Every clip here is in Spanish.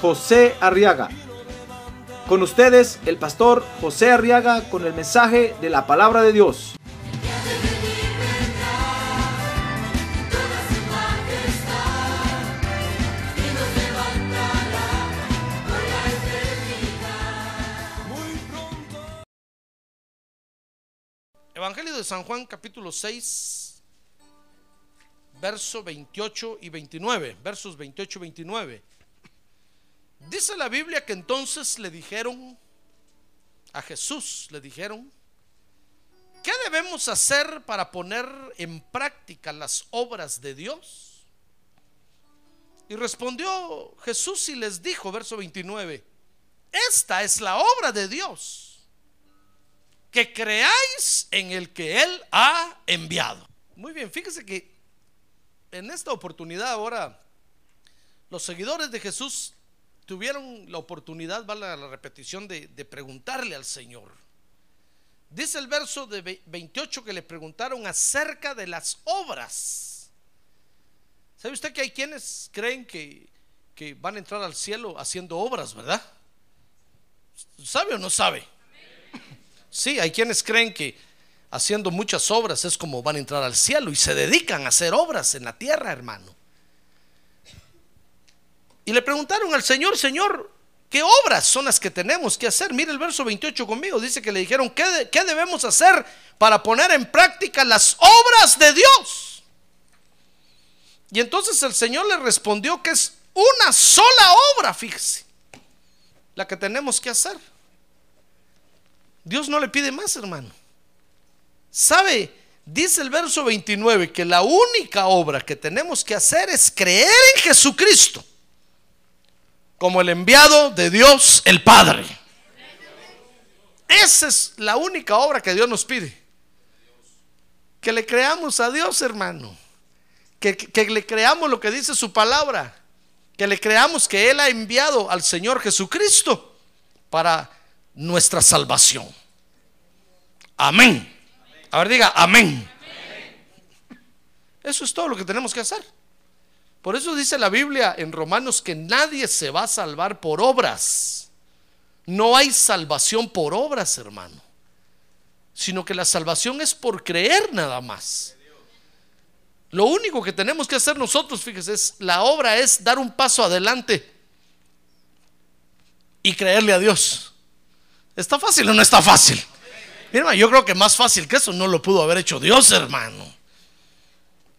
José Arriaga. Con ustedes, el pastor José Arriaga con el mensaje de la palabra de Dios. Evangelio de San Juan capítulo 6, verso 28 y 29, versos 28 y 29. Dice la Biblia que entonces le dijeron a Jesús, le dijeron, ¿qué debemos hacer para poner en práctica las obras de Dios? Y respondió Jesús y les dijo, verso 29, esta es la obra de Dios que creáis en el que Él ha enviado. Muy bien, fíjese que en esta oportunidad ahora los seguidores de Jesús tuvieron la oportunidad, vale la repetición, de, preguntarle al Señor. Dice el verso de 28 que le preguntaron acerca de las obras. ¿Sabe usted que hay quienes creen que van a entrar al cielo haciendo obras, verdad? ¿Sabe o no sabe? Sí, hay quienes creen que haciendo muchas obras es como van a entrar al cielo y se dedican a hacer obras en la tierra, hermano. Y le preguntaron al Señor, Señor, ¿qué obras son las que tenemos que hacer? Mire el verso 28 conmigo, dice que le dijeron, ¿qué, qué debemos hacer para poner en práctica las obras de Dios? Y entonces el Señor le respondió que es una sola obra, fíjese, la que tenemos que hacer. Dios no le pide más, hermano. ¿Sabe? Dice el verso 29 que la única obra que tenemos que hacer es creer en Jesucristo como el enviado de Dios el Padre. Esa es la única obra que Dios nos pide. Que le creamos a Dios, hermano. Que, que, le creamos lo que dice su palabra. Que le creamos que Él ha enviado al Señor Jesucristo para nuestra salvación. Amén. A ver, diga, amén. Eso es todo lo que tenemos que hacer. Por eso dice la Biblia en Romanos que nadie se va a salvar por obras. No hay salvación por obras, hermano. Sino que la salvación es por creer nada más. Lo único que tenemos que hacer nosotros, fíjese, es la obra es dar un paso adelante y creerle a Dios. ¿Está fácil o no está fácil? Mira, yo creo que más fácil que eso no lo pudo haber hecho Dios, hermano.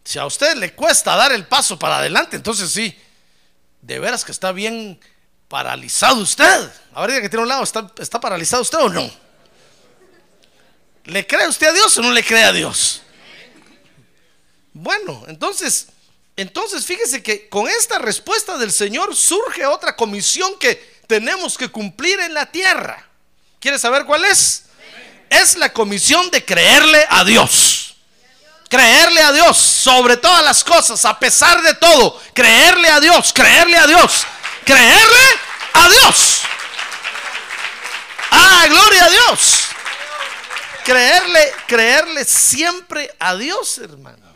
Si a usted le cuesta dar el paso para adelante, entonces sí, de veras que está bien paralizado usted. A ver, que tiene un lado, ¿está, ¿está paralizado usted o no? ¿Le cree usted a Dios o no le cree a Dios? Bueno, entonces, entonces fíjese que con esta respuesta del Señor surge otra comisión que tenemos que cumplir en la tierra. ¿Quiere saber cuál es? Es la comisión de creerle a Dios. Creerle a Dios sobre todas las cosas, a pesar de todo. Creerle a Dios, creerle a Dios, creerle a Dios. Ah, gloria a Dios. Creerle, creerle siempre a Dios, hermano.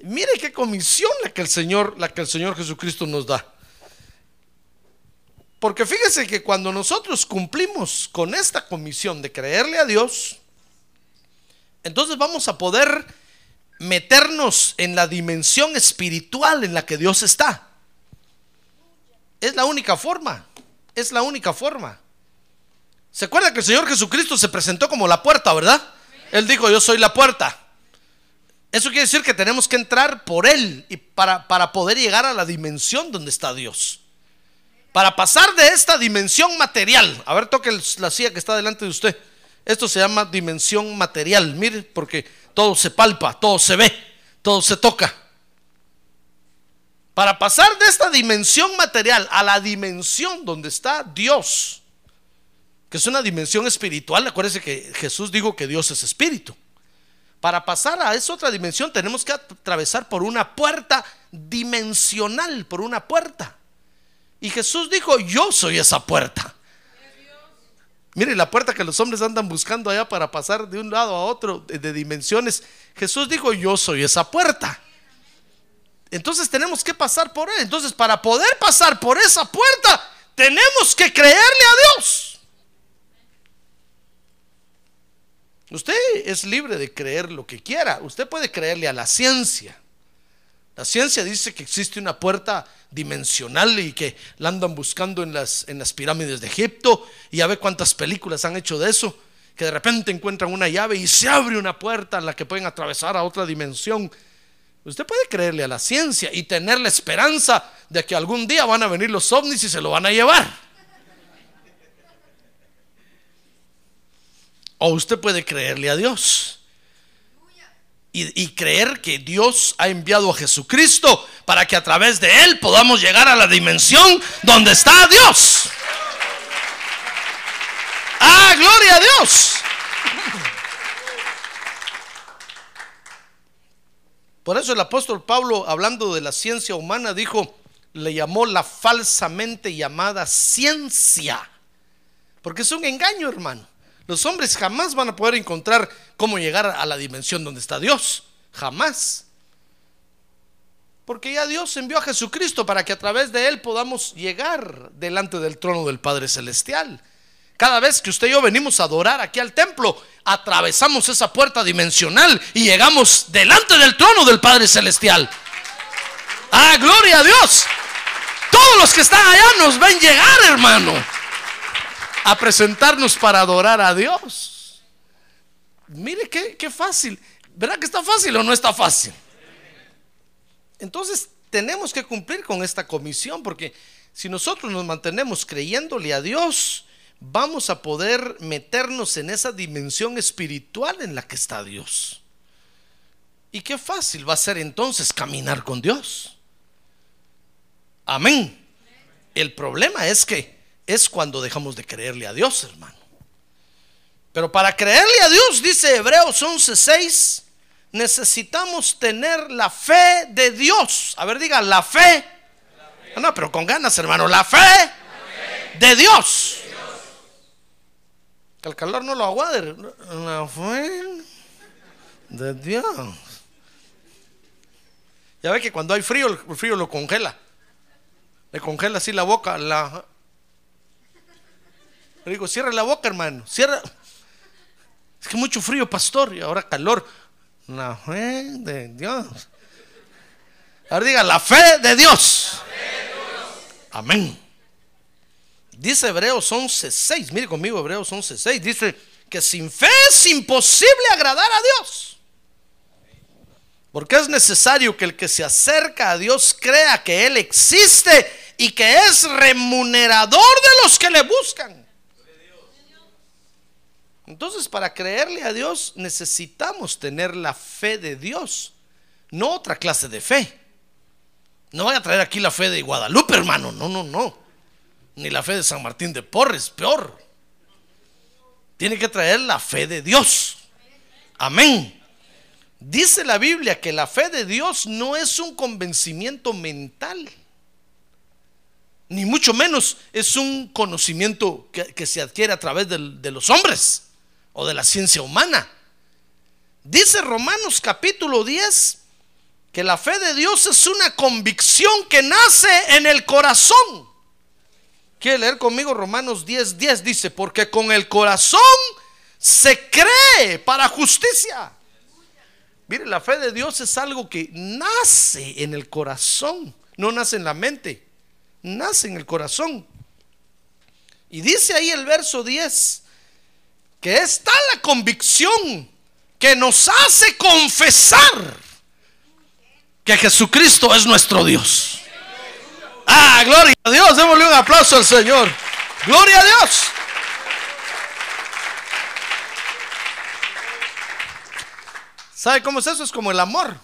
Mire qué comisión la que el Señor, la que el Señor Jesucristo nos da. Porque fíjese que cuando nosotros cumplimos con esta comisión de creerle a Dios, entonces vamos a poder meternos en la dimensión espiritual en la que Dios está. Es la única forma, es la única forma. ¿Se acuerda que el Señor Jesucristo se presentó como la puerta, verdad? Él dijo, yo soy la puerta. Eso quiere decir que tenemos que entrar por Él y para, para poder llegar a la dimensión donde está Dios. Para pasar de esta dimensión material, a ver, toque la silla que está delante de usted. Esto se llama dimensión material, mire, porque todo se palpa, todo se ve, todo se toca. Para pasar de esta dimensión material a la dimensión donde está Dios, que es una dimensión espiritual, acuérdense que Jesús dijo que Dios es espíritu. Para pasar a esa otra dimensión tenemos que atravesar por una puerta dimensional, por una puerta. Y Jesús dijo, yo soy esa puerta. Mire la puerta que los hombres andan buscando allá para pasar de un lado a otro de, dimensiones. Jesús dijo, yo soy esa puerta. Entonces tenemos que pasar por él. Entonces para poder pasar por esa puerta, tenemos que creerle a Dios. Usted es libre de creer lo que quiera. Usted puede creerle a la ciencia. La ciencia dice que existe una puerta dimensional y que la andan buscando en las, en las pirámides de Egipto. Y ya ve cuántas películas han hecho de eso. Que de repente encuentran una llave y se abre una puerta en la que pueden atravesar a otra dimensión. Usted puede creerle a la ciencia y tener la esperanza de que algún día van a venir los ovnis y se lo van a llevar. O usted puede creerle a Dios. Y, creer que Dios ha enviado a Jesucristo para que a través de Él podamos llegar a la dimensión donde está Dios. Ah, gloria a Dios. Por eso el apóstol Pablo, hablando de la ciencia humana, dijo, le llamó la falsamente llamada ciencia. Porque es un engaño, hermano. Los hombres jamás van a poder encontrar cómo llegar a la dimensión donde está Dios. Jamás. Porque ya Dios envió a Jesucristo para que a través de Él podamos llegar delante del trono del Padre Celestial. Cada vez que usted y yo venimos a adorar aquí al templo, atravesamos esa puerta dimensional y llegamos delante del trono del Padre Celestial. Ah, gloria a Dios. Todos los que están allá nos ven llegar, hermano, a presentarnos para adorar a Dios. Mire qué, qué fácil. ¿Verdad que está fácil o no está fácil? Entonces tenemos que cumplir con esta comisión porque si nosotros nos mantenemos creyéndole a Dios, vamos a poder meternos en esa dimensión espiritual en la que está Dios. Y qué fácil va a ser entonces caminar con Dios. Amén. El problema es que es cuando dejamos de creerle a Dios, hermano. Pero para creerle a Dios, dice Hebreos 11:6, necesitamos tener la fe de Dios. A ver, diga, la fe. No, no, pero con ganas, hermano, la fe, de Dios. Que el calor no lo aguade. La fe de Dios. Ya ve que cuando hay frío, el frío lo congela. Le congela así la boca. La... Le digo, cierra la boca, hermano. Cierra. Es que mucho frío, pastor. Y ahora calor. La fe de Dios. Ahora diga, la fe de Dios. Amén. Dice Hebreos 11:6. Mire conmigo, Hebreos 11:6. Dice que sin fe es imposible agradar a Dios. Porque es necesario que el que se acerca a Dios crea que Él existe y que es remunerador de los que le buscan. Entonces, para creerle a Dios necesitamos tener la fe de Dios, no otra clase de fe. No voy a traer aquí la fe de Guadalupe, hermano. No, no, no. Ni la fe de San Martín de Porres, peor. Tiene que traer la fe de Dios. Amén. Dice la Biblia que la fe de Dios no es un convencimiento mental, ni mucho menos es un conocimiento que, se adquiere a través de los hombres o de la ciencia humana. Dice Romanos capítulo 10 que la fe de Dios es una convicción que nace en el corazón. ¿Quiere leer conmigo Romanos 10, 10? Dice, porque con el corazón se cree para justicia. Mire, la fe de Dios es algo que nace en el corazón, no nace en la mente, nace en el corazón. Y dice ahí el verso 10, que es tal la convicción que nos hace confesar que Jesucristo es nuestro Dios. Ah, gloria a Dios, démosle un aplauso al Señor. Gloria a Dios. ¿Sabe cómo es eso? Es como el amor.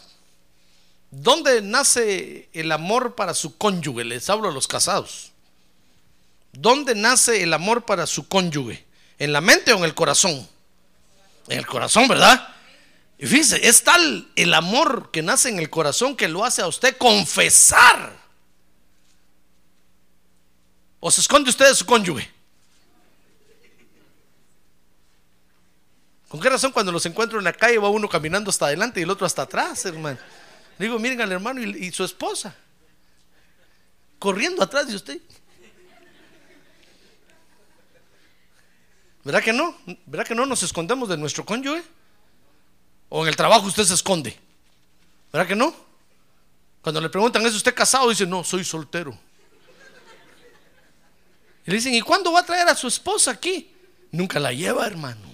¿Dónde nace el amor para su cónyuge? Les hablo a los casados. ¿Dónde nace el amor para su cónyuge? ¿En la mente o en el corazón? En el corazón, ¿verdad? Y fíjese, es tal el amor que nace en el corazón que lo hace a usted confesar. ¿O se esconde usted de su cónyuge? ¿Con qué razón cuando los encuentro en la calle va uno caminando hasta adelante y el otro hasta atrás, hermano? Digo, miren al hermano y, y su esposa, corriendo atrás de usted. ¿Verdad que no? ¿Verdad que no nos escondemos de nuestro cónyuge? ¿O en el trabajo usted se esconde? ¿Verdad que no? Cuando le preguntan, ¿es usted casado? Dice, no, soy soltero. Y le dicen, ¿y cuándo va a traer a su esposa aquí? Nunca la lleva, hermano.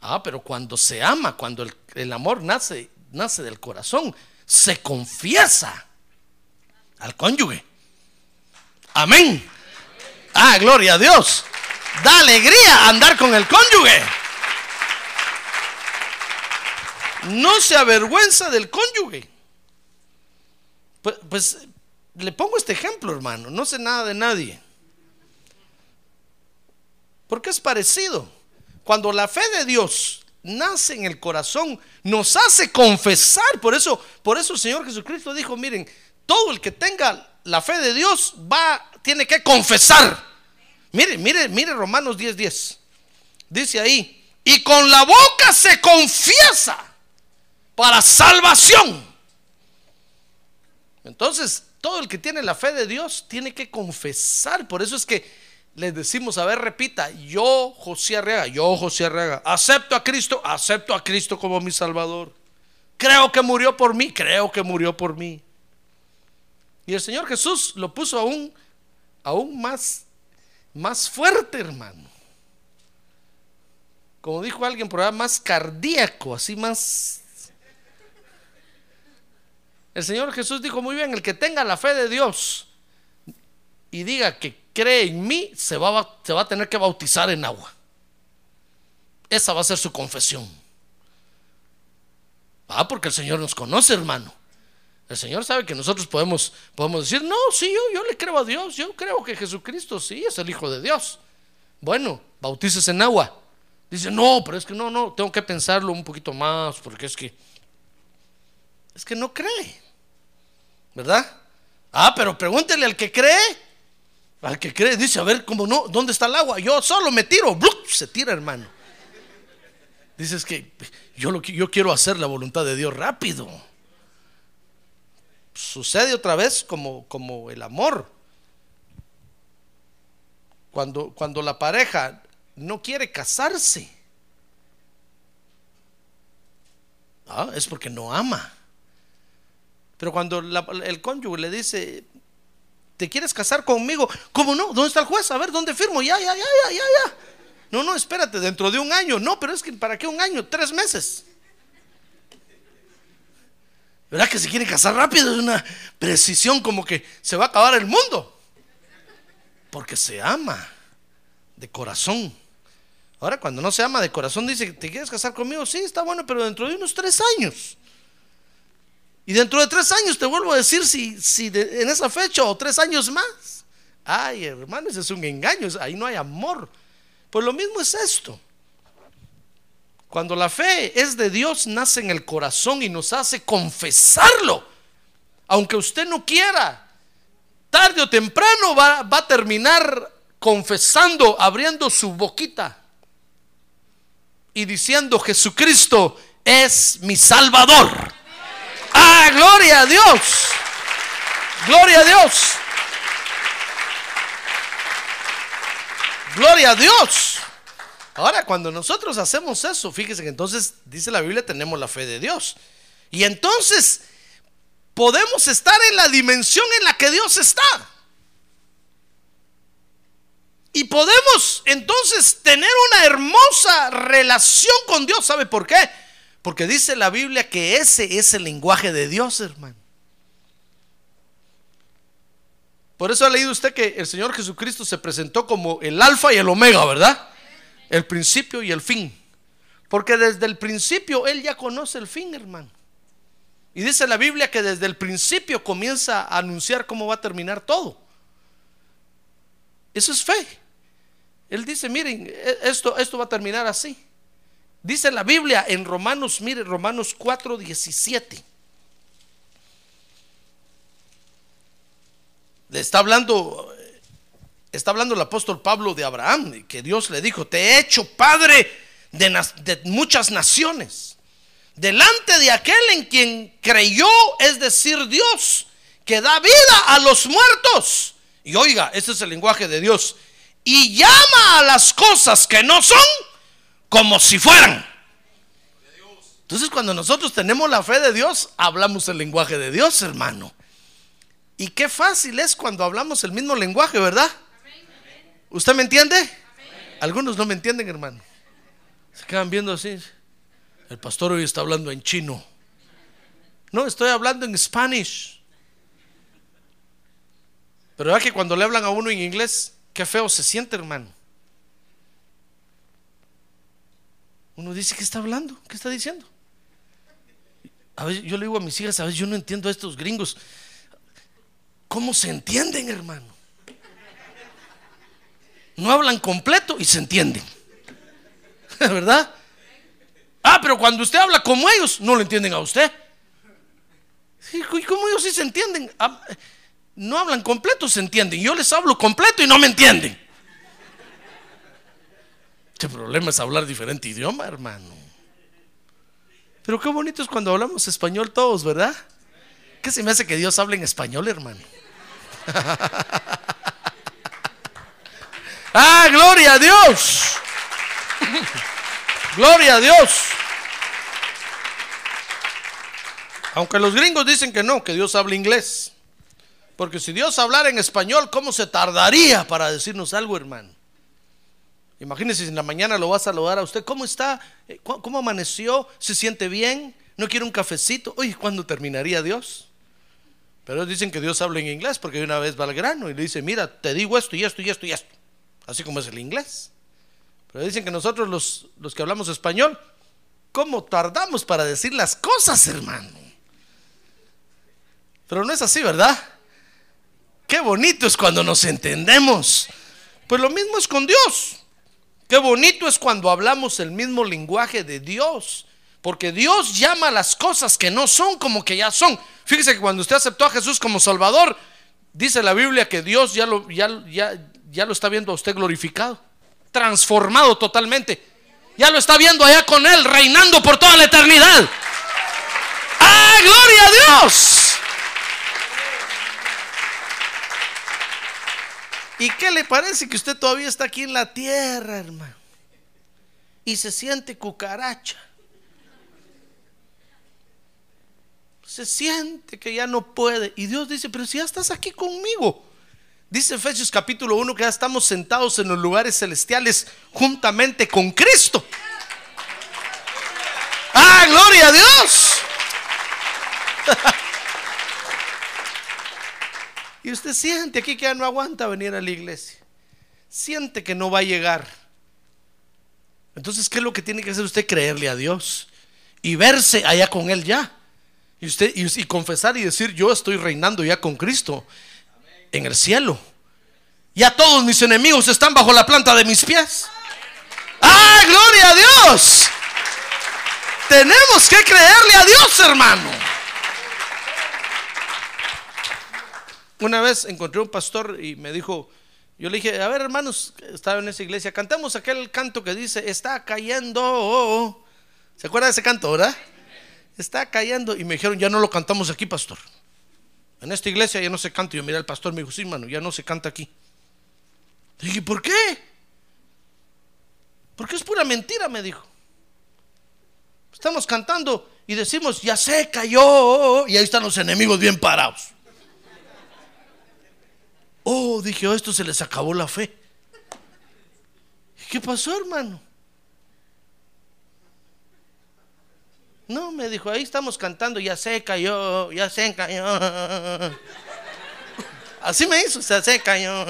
Ah, pero cuando se ama, cuando el, el amor nace, nace del corazón, se confiesa al cónyuge. Amén. Ah, gloria a Dios. Da alegría andar con el cónyuge. No se avergüenza del cónyuge. Pues, pues, le pongo este ejemplo, hermano. No sé nada de nadie. Porque es parecido. Cuando la fe de Dios nace en el corazón, nos hace confesar. Por eso, por eso el Señor Jesucristo dijo, miren, todo el que tenga la fe de Dios va, tiene que confesar. Mire, mire, mire Romanos 10:10. 10. Dice ahí, y con la boca se confiesa para salvación. Entonces, todo el que tiene la fe de Dios tiene que confesar. Por eso es que les decimos, a ver, repita, yo José Arrega, yo José Arrega, acepto a Cristo, acepto a Cristo como mi Salvador. Creo que murió por mí, creo que murió por mí. Y el Señor Jesús lo puso aún, aún más, más fuerte, hermano. Como dijo alguien por ahí, más cardíaco, así más... El Señor Jesús dijo muy bien, el que tenga la fe de Dios y diga que cree en mí, se va, se va a tener que bautizar en agua. Esa va a ser su confesión. Ah, porque el Señor nos conoce, hermano. El Señor sabe que nosotros podemos, podemos decir, no, sí, yo, yo le creo a Dios, yo creo que Jesucristo sí es el Hijo de Dios. Bueno, bautices en agua. Dice, no, pero es que no, no, tengo que pensarlo un poquito más, porque es que, es que no cree. ¿Verdad? Ah, pero pregúntele al que cree. Al que cree, dice, a ver, ¿cómo no? ¿Dónde está el agua? Yo solo me tiro, se tira, hermano. Dices que yo, lo, yo quiero hacer la voluntad de Dios rápido sucede otra vez como, como el amor. Cuando, cuando la pareja no quiere casarse, ah, es porque no ama. Pero cuando el cónyuge le dice, ¿te quieres casar conmigo? ¿Cómo no? ¿Dónde está el juez? A ver, ¿dónde firmo? Ya, ya, ya, ya, ya, ya. No, no, espérate, dentro de un año. No, pero es que ¿para qué un año? Tres meses. ¿Verdad que se quiere casar rápido? Es una precisión como que se va a acabar el mundo. Porque se ama de corazón. Ahora, cuando no se ama de corazón, dice, ¿te quieres casar conmigo? Sí, está bueno, pero dentro de unos tres años. Y dentro de tres años te vuelvo a decir si, si en esa fecha o tres años más. Ay, hermano, ese es un engaño, ahí no hay amor. Pues lo mismo es esto. Cuando la fe es de Dios, nace en el corazón y nos hace confesarlo. Aunque usted no quiera, tarde o temprano va, a terminar confesando, abriendo su boquita y diciendo, Jesucristo es mi Salvador. Ah, gloria a Dios. Gloria a Dios. Gloria a Dios. Ahora, cuando nosotros hacemos eso, fíjese que entonces dice la Biblia, tenemos la fe de Dios. Y entonces podemos estar en la dimensión en la que Dios está. Y podemos entonces tener una hermosa relación con Dios. ¿Sabe por qué? Porque dice la Biblia que ese es el lenguaje de Dios, hermano. Por eso ha leído usted que el Señor Jesucristo se presentó como el alfa y el omega, ¿verdad? El principio y el fin. Porque desde el principio Él ya conoce el fin, hermano. Y dice la Biblia que desde el principio comienza a anunciar cómo va a terminar todo. Eso es fe. Él dice, miren, e- esto, esto va a terminar así. Dice la Biblia en Romanos, mire, Romanos 4, 17. Le está hablando, está hablando el apóstol Pablo de Abraham, que Dios le dijo, te he hecho padre de, muchas naciones. Delante de aquel en quien creyó, es decir, Dios, que da vida a los muertos. Y oiga, ese es el lenguaje de Dios. Y llama a las cosas que no son como si fueran. Entonces cuando nosotros tenemos la fe de Dios, hablamos el lenguaje de Dios, hermano. Y qué fácil es cuando hablamos el mismo lenguaje, ¿verdad? ¿Usted me entiende? Algunos no me entienden, hermano. Se quedan viendo así. El pastor hoy está hablando en chino. No, estoy hablando en Spanish. Pero es que cuando le hablan a uno en inglés, qué feo se siente, hermano. Uno dice, ¿qué está hablando? ¿Qué está diciendo? A veces yo le digo a mis hijas, a veces yo no entiendo a estos gringos. ¿Cómo se entienden, hermano? No hablan completo y se entienden. ¿Verdad? Ah, pero cuando usted habla como ellos, no lo entienden a usted. ¿Y cómo ellos sí se entienden? Ah, No hablan completo, se entienden. Yo les hablo completo y no me entienden. Este problema es hablar diferente idioma, hermano. Pero qué bonito es cuando hablamos español todos, ¿verdad? ¿Qué se me hace que Dios hable en español, hermano? ah, gloria a Dios. gloria a Dios. Aunque los gringos dicen que no, que Dios habla inglés. Porque si Dios hablara en español, ¿cómo se tardaría para decirnos algo, hermano? Imagínese si en la mañana lo va a saludar a usted. ¿Cómo está? Eh, ¿Cómo amaneció? ¿Se siente bien? ¿No quiere un cafecito? Oye, ¿cuándo terminaría Dios? Pero dicen que Dios habla en inglés porque una vez va al grano y le dice, mira, te digo esto y esto y esto y esto. Así como es el inglés. Pero dicen que nosotros los, los que hablamos español, ¿cómo tardamos para decir las cosas, hermano? Pero no es así, ¿verdad? Qué bonito es cuando nos entendemos. Pues lo mismo es con Dios. Qué bonito es cuando hablamos el mismo lenguaje de Dios. Porque Dios llama a las cosas que no son como que ya son. Fíjese que cuando usted aceptó a Jesús como Salvador, dice la Biblia que Dios ya lo, ya, ya, ya lo está viendo a usted glorificado, transformado totalmente. Ya lo está viendo allá con Él, reinando por toda la eternidad. ¡Ah, gloria a Dios! ¿Y qué le parece que usted todavía está aquí en la tierra, hermano? Y se siente cucaracha. Se siente que ya no puede. Y Dios dice, pero si ya estás aquí conmigo. Dice Efesios capítulo 1 que ya estamos sentados en los lugares celestiales juntamente con Cristo. ¡Ah, gloria a Dios! Y usted siente aquí que ya no aguanta venir a la iglesia. Siente que no va a llegar. Entonces, ¿qué es lo que tiene que hacer usted? Creerle a Dios y verse allá con Él ya. Y usted y, y confesar y decir, yo estoy reinando ya con Cristo en el cielo. Ya todos mis enemigos están bajo la planta de mis pies. ¡Ah, gloria a Dios! Tenemos que creerle a Dios, hermano. Una vez encontré un pastor y me dijo, yo le dije, a ver hermanos, estaba en esa iglesia, cantamos aquel canto que dice, está cayendo. ¿Se acuerda de ese canto, verdad? Está cayendo. Y me dijeron, ya no lo cantamos aquí, pastor. En esta iglesia ya no se canta. Y yo miré al pastor, me dijo, sí, hermano, ya no se canta aquí. Le dije, ¿por qué? Porque es pura mentira, me dijo. Estamos cantando y decimos, ya se cayó. Y ahí están los enemigos bien parados. Oh, dije, oh, esto se les acabó la fe. ¿Qué pasó, hermano? No, me dijo, ahí estamos cantando, ya se cayó, ya se cayó. Así me hizo, se, se cayó.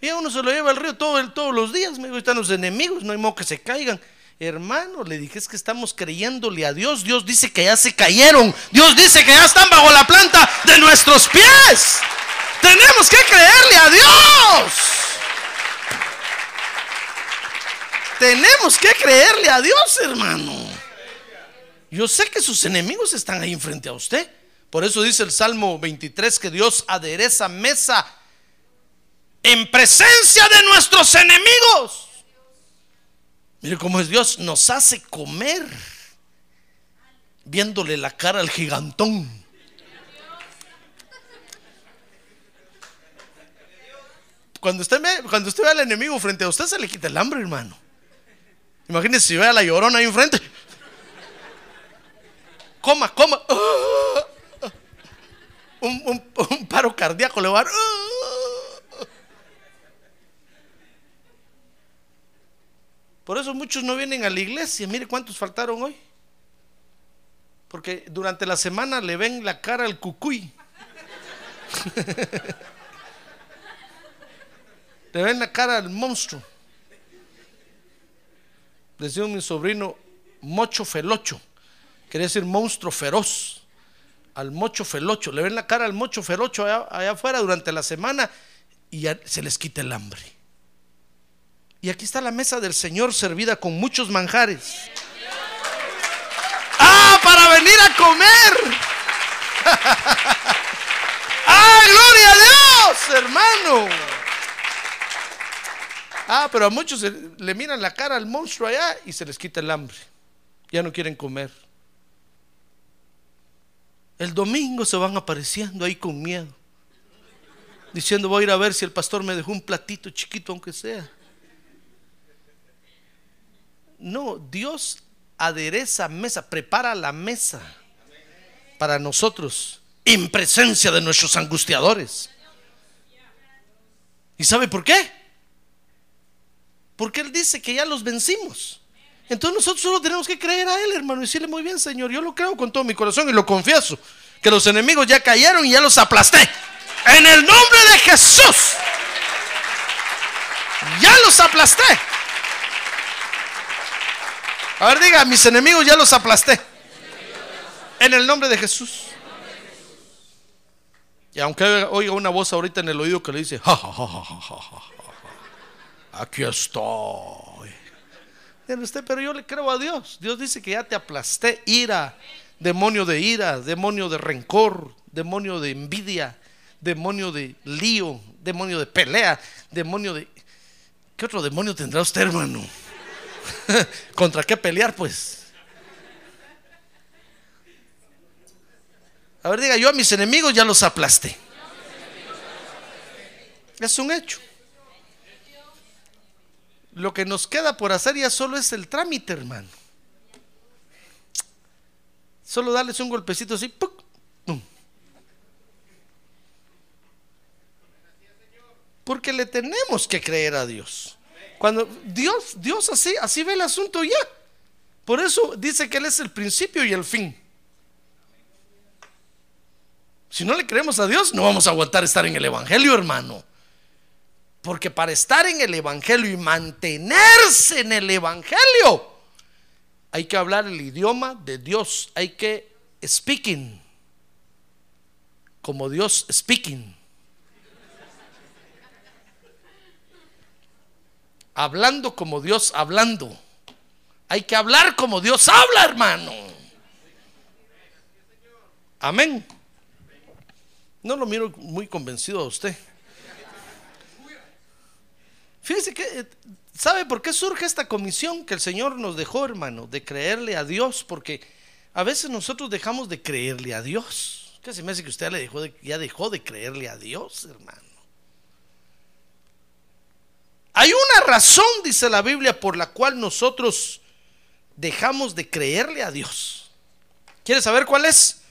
Y a uno se lo lleva al río todo el- todos los días. Me dijo, están los enemigos, no hay modo que se caigan. Hermano, le dije, es que estamos creyéndole a Dios. Dios dice que ya se cayeron. Dios dice que ya están bajo la planta de nuestros pies. Tenemos que creerle a Dios. Tenemos que creerle a Dios, hermano. Yo sé que sus enemigos están ahí frente a usted. Por eso dice el Salmo 23 que Dios adereza mesa en presencia de nuestros enemigos. Mire cómo es Dios, nos hace comer viéndole la cara al gigantón. Cuando usted, ve, cuando usted ve al enemigo frente a usted, se le quita el hambre, hermano. Imagínese si ve a la llorona ahí enfrente. Coma, coma. Un paro cardíaco le va a dar. Por eso muchos no vienen a la iglesia. Mire cuántos faltaron hoy. Porque durante la semana le ven la cara al cucuy. le ven la cara al monstruo. Decía mi sobrino, mocho felocho. Quería decir monstruo feroz. Al mocho felocho. Le ven la cara al mocho ferocho allá, afuera durante la semana y se les quita el hambre. Y aquí está la mesa del Señor servida con muchos manjares. ¡Ah, para venir a comer! ¡Ah, gloria a Dios, hermano! Ah, pero a muchos le miran la cara al monstruo allá y se les quita el hambre. Ya no quieren comer. El domingo se van apareciendo ahí con miedo. Diciendo, voy a ir a ver si el pastor me dejó un platito chiquito, aunque sea. No, Dios adereza mesa, prepara la mesa para nosotros en presencia de nuestros angustiadores. ¿Y sabe por qué? Porque Él dice que ya los vencimos. Entonces nosotros solo tenemos que creer a Él, hermano, y decirle muy bien, Señor, yo lo creo con todo mi corazón y lo confieso, que los enemigos ya cayeron y ya los aplasté. En el nombre de Jesús. Ya los aplasté. A ver, diga, mis enemigos ya los aplasté. En el nombre de Jesús. Y aunque oiga una voz ahorita en el oído que le dice, "Ja, ja, ja, ja, ja, ja, aquí estoy. Usted, pero yo le creo a Dios. Dios dice que ya te aplasté ira, demonio de ira, demonio de rencor, demonio de envidia, demonio de lío, demonio de pelea, demonio de... ¿Qué otro demonio tendrá usted, hermano? ¿Contra qué pelear, pues? A ver, diga, yo a mis enemigos ya los aplasté. Es un hecho. Lo que nos queda por hacer ya solo es el trámite, hermano. Solo darles un golpecito así. Porque le tenemos que creer a Dios. Cuando Dios, Dios así, así ve el asunto ya. Por eso dice que Él es el principio y el fin. Si no le creemos a Dios, no vamos a aguantar estar en el Evangelio, hermano. Porque para estar en el Evangelio y mantenerse en el Evangelio, hay que hablar el idioma de Dios. Hay que speaking. Como Dios speaking. Hablando como Dios hablando. Hay que hablar como Dios habla, hermano. Amén. No lo miro muy convencido a usted. Fíjese que, eh, ¿sabe por qué surge esta comisión que el Señor nos dejó, hermano? De creerle a Dios, porque a veces nosotros dejamos de creerle a Dios. ¿Qué se me hace que usted le dejó de- ya dejó de creerle a Dios, hermano? Hay una razón, dice la Biblia, por la cual nosotros dejamos de creerle a Dios. ¿Quiere saber cuál es?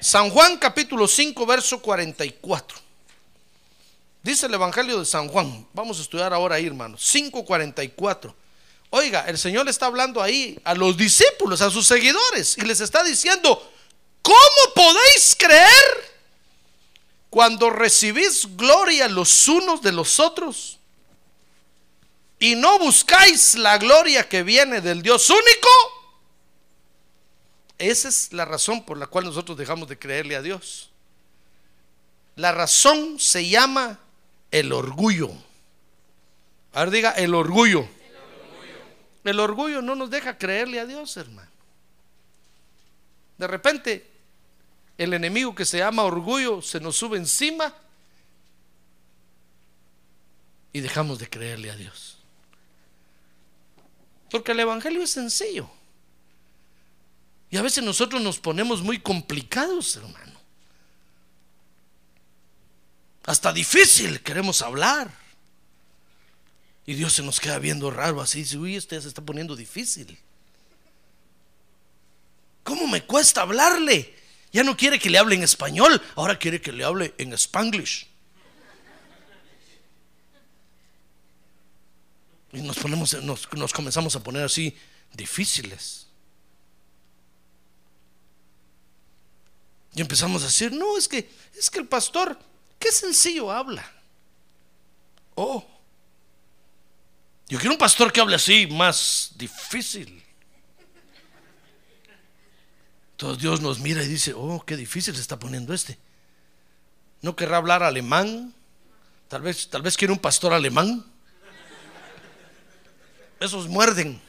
San Juan capítulo 5, verso 44. Dice el Evangelio de San Juan. Vamos a estudiar ahora ahí, hermanos. 5:44. Oiga, el Señor le está hablando ahí a los discípulos, a sus seguidores, y les está diciendo, ¿cómo podéis creer cuando recibís gloria los unos de los otros y no buscáis la gloria que viene del Dios único, esa es la razón por la cual nosotros dejamos de creerle a Dios. La razón se llama el orgullo. A ver, diga, el orgullo. El orgullo no nos deja creerle a Dios, hermano. De repente, el enemigo que se llama orgullo se nos sube encima y dejamos de creerle a Dios. Porque el Evangelio es sencillo. Y a veces nosotros nos ponemos muy complicados, hermano. Hasta difícil queremos hablar. Y Dios se nos queda viendo raro así. Dice, uy, este se está poniendo difícil. ¿Cómo me cuesta hablarle? Ya no quiere que le hable en español, ahora quiere que le hable en spanglish. Y nos ponemos, nos, nos comenzamos a poner así difíciles. Y empezamos a decir, no, es que, es que el pastor, qué sencillo habla. Oh, yo quiero un pastor que hable así, más difícil. Entonces Dios nos mira y dice, oh, qué difícil se está poniendo este. ¿No querrá hablar alemán? Tal vez, tal vez quiere un pastor alemán. Esos muerden.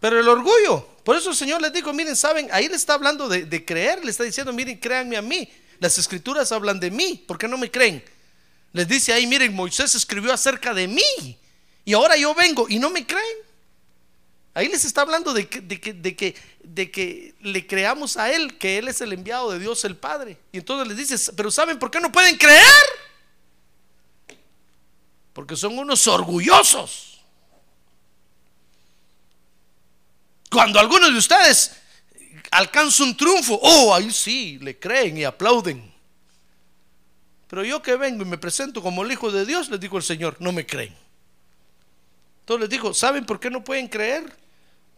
Pero el orgullo, por eso el Señor les dijo, miren, saben, ahí le está hablando de, creer, le está diciendo, miren, créanme a mí. Las escrituras hablan de mí, ¿por qué no me creen? Les dice ahí, miren, Moisés escribió acerca de mí. Y ahora yo vengo y no me creen. Ahí les está hablando de que, de, que, de, que, de que le creamos a Él, que Él es el enviado de Dios el Padre. Y entonces les dice, pero ¿saben por qué no pueden creer? Porque son unos orgullosos. Cuando algunos de ustedes alcanzan un triunfo, oh, ahí sí, le creen y aplauden. Pero yo que vengo y me presento como el Hijo de Dios, les digo el Señor, no me creen. Entonces les digo, ¿saben por qué no pueden creer?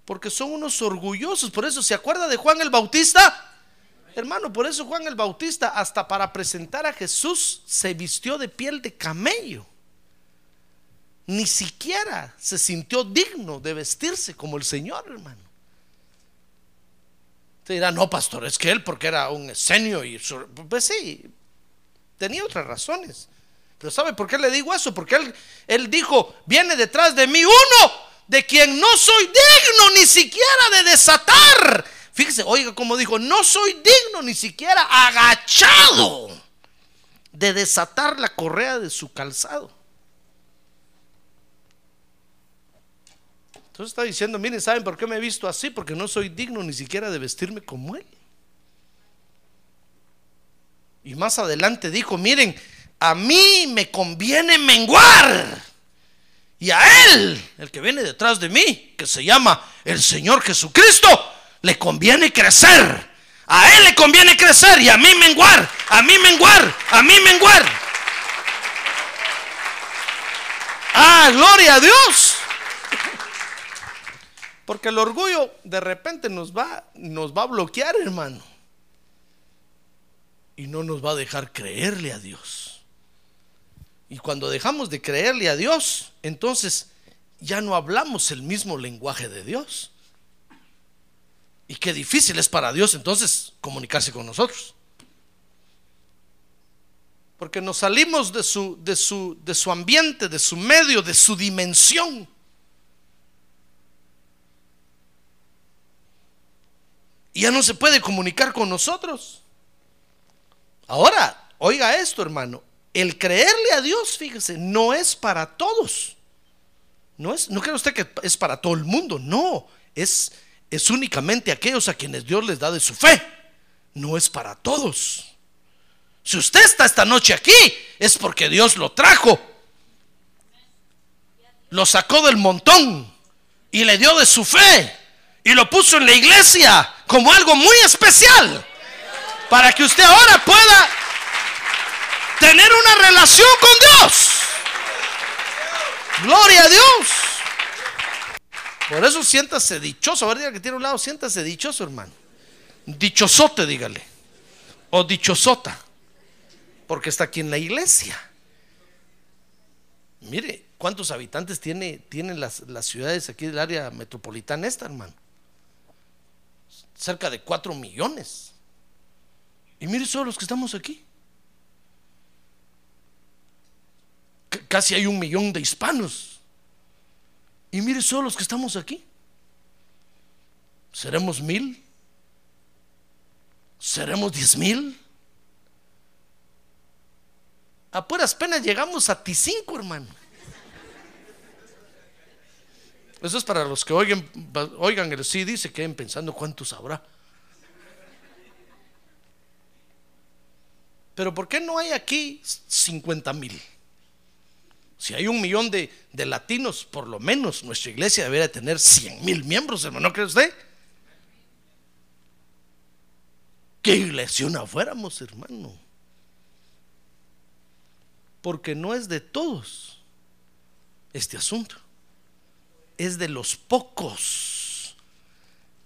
Porque son unos orgullosos. Por eso, ¿se acuerda de Juan el Bautista? Hermano, por eso Juan el Bautista, hasta para presentar a Jesús, se vistió de piel de camello. Ni siquiera se sintió digno de vestirse como el Señor, hermano. Te dirá, no, pastor, es que él porque era un escenio y pues sí, tenía otras razones. Pero ¿sabe por qué le digo eso? Porque él, él dijo, viene detrás de mí uno de quien no soy digno ni siquiera de desatar. Fíjese, oiga como dijo, no soy digno ni siquiera agachado de desatar la correa de su calzado. Entonces está diciendo, miren, ¿saben por qué me he visto así? Porque no soy digno ni siquiera de vestirme como él. Y más adelante dijo, miren, a mí me conviene menguar. Y a Él, el que viene detrás de mí, que se llama el Señor Jesucristo, le conviene crecer. A Él le conviene crecer y a mí menguar, a mí menguar, a mí menguar. Ah, gloria a Dios. Porque el orgullo de repente nos va, nos va a bloquear, hermano. Y no nos va a dejar creerle a Dios. Y cuando dejamos de creerle a Dios, entonces ya no hablamos el mismo lenguaje de Dios. Y qué difícil es para Dios entonces comunicarse con nosotros. Porque nos salimos de su, de su, de su ambiente, de su medio, de su dimensión. Y ya no se puede comunicar con nosotros. Ahora, oiga esto, hermano. El creerle a Dios, fíjese, no es para todos. No es, no cree usted que es para todo el mundo, no, es, es únicamente aquellos a quienes Dios les da de su fe. No es para todos. Si usted está esta noche aquí, es porque Dios lo trajo. Lo sacó del montón y le dio de su fe y lo puso en la iglesia como algo muy especial para que usted ahora pueda tener una relación con Dios. Gloria a Dios. Por eso siéntase dichoso. A ver, diga que tiene un lado, siéntase dichoso, hermano. Dichosote, dígale. O dichosota. Porque está aquí en la iglesia. Mire, ¿cuántos habitantes tiene, tienen las, las ciudades aquí del área metropolitana esta, hermano? Cerca de 4 millones. Y mire solo los que estamos aquí. Casi hay un millón de hispanos. Y mire solo los que estamos aquí. ¿Seremos mil? ¿Seremos diez mil? A puras penas llegamos a T5, hermano. Eso es para los que oigan, el CD, se queden pensando cuántos habrá. Pero ¿por qué no hay aquí 50 mil? Si hay un millón de, latinos, por lo menos nuestra iglesia debería tener 100 mil miembros, hermano, ¿no cree usted? ¿Qué iglesia fuéramos, hermano? Porque no es de todos este asunto. Es de los pocos.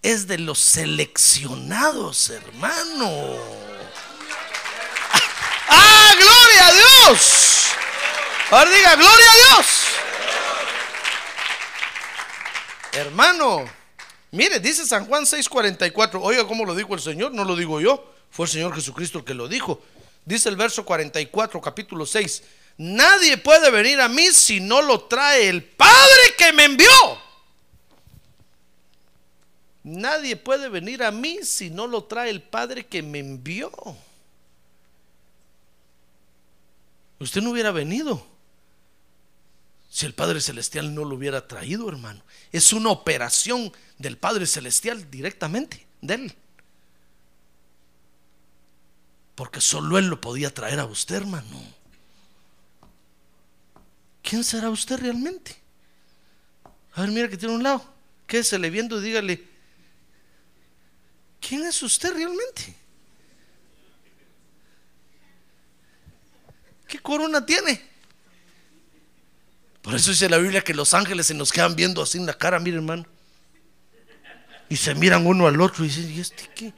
Es de los seleccionados, hermano. ¡Ah, gloria a Dios! Ahora diga, gloria a Dios. Hermano, mire, dice San Juan 6:44. Oiga cómo lo dijo el Señor, no lo digo yo. Fue el Señor Jesucristo el que lo dijo. Dice el verso 44, capítulo 6. Nadie puede venir a mí si no lo trae el Padre que me envió. Nadie puede venir a mí si no lo trae el Padre que me envió. Usted no hubiera venido si el Padre Celestial no lo hubiera traído, hermano. Es una operación del Padre Celestial directamente, de Él. Porque solo Él lo podía traer a usted, hermano. ¿Quién será usted realmente? A ver, mira que tiene un lado. Quédese viendo y dígale, ¿quién es usted realmente? ¿Qué corona tiene? Por eso dice la Biblia que los ángeles se nos quedan viendo así en la cara, mire hermano. Y se miran uno al otro y dicen, ¿y este qué?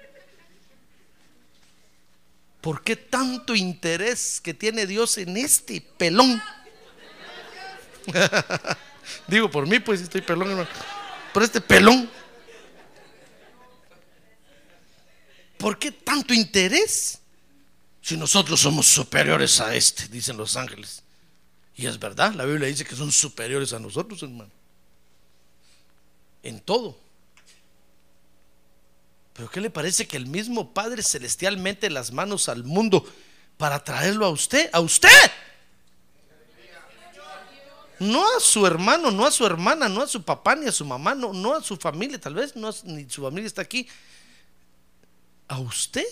¿Por qué tanto interés que tiene Dios en este pelón? Digo, por mí, pues estoy pelón, hermano. Por este pelón. ¿Por qué tanto interés? Si nosotros somos superiores a este, dicen los ángeles. Y es verdad, la Biblia dice que son superiores a nosotros, hermano. En todo. Pero ¿qué le parece que el mismo Padre celestial mete las manos al mundo para traerlo a usted? ¿A usted? No a su hermano, no a su hermana, no a su papá, ni a su mamá, no, no a su familia, tal vez no, ni su familia está aquí. A usted.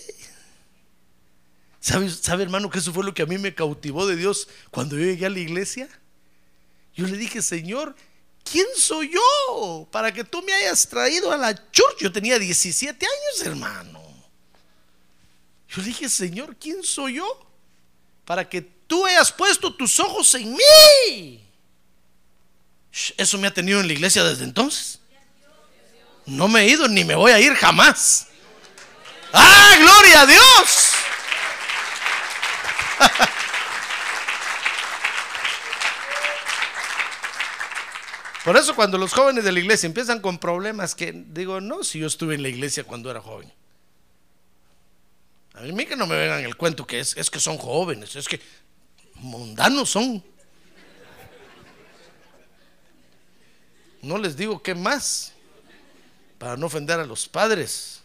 ¿Sabe, ¿Sabe, hermano, que eso fue lo que a mí me cautivó de Dios cuando yo llegué a la iglesia? Yo le dije, Señor, ¿quién soy yo para que tú me hayas traído a la church? Yo tenía 17 años, hermano. Yo le dije, Señor, ¿quién soy yo para que tú hayas puesto tus ojos en mí? Eso me ha tenido en la iglesia desde entonces. No me he ido ni me voy a ir jamás. ¡Ah, gloria a Dios! Por eso cuando los jóvenes de la iglesia empiezan con problemas que digo, no, si yo estuve en la iglesia cuando era joven. A mí que no me vengan el cuento que es, es que son jóvenes, es que mundanos son. No les digo qué más, para no ofender a los padres.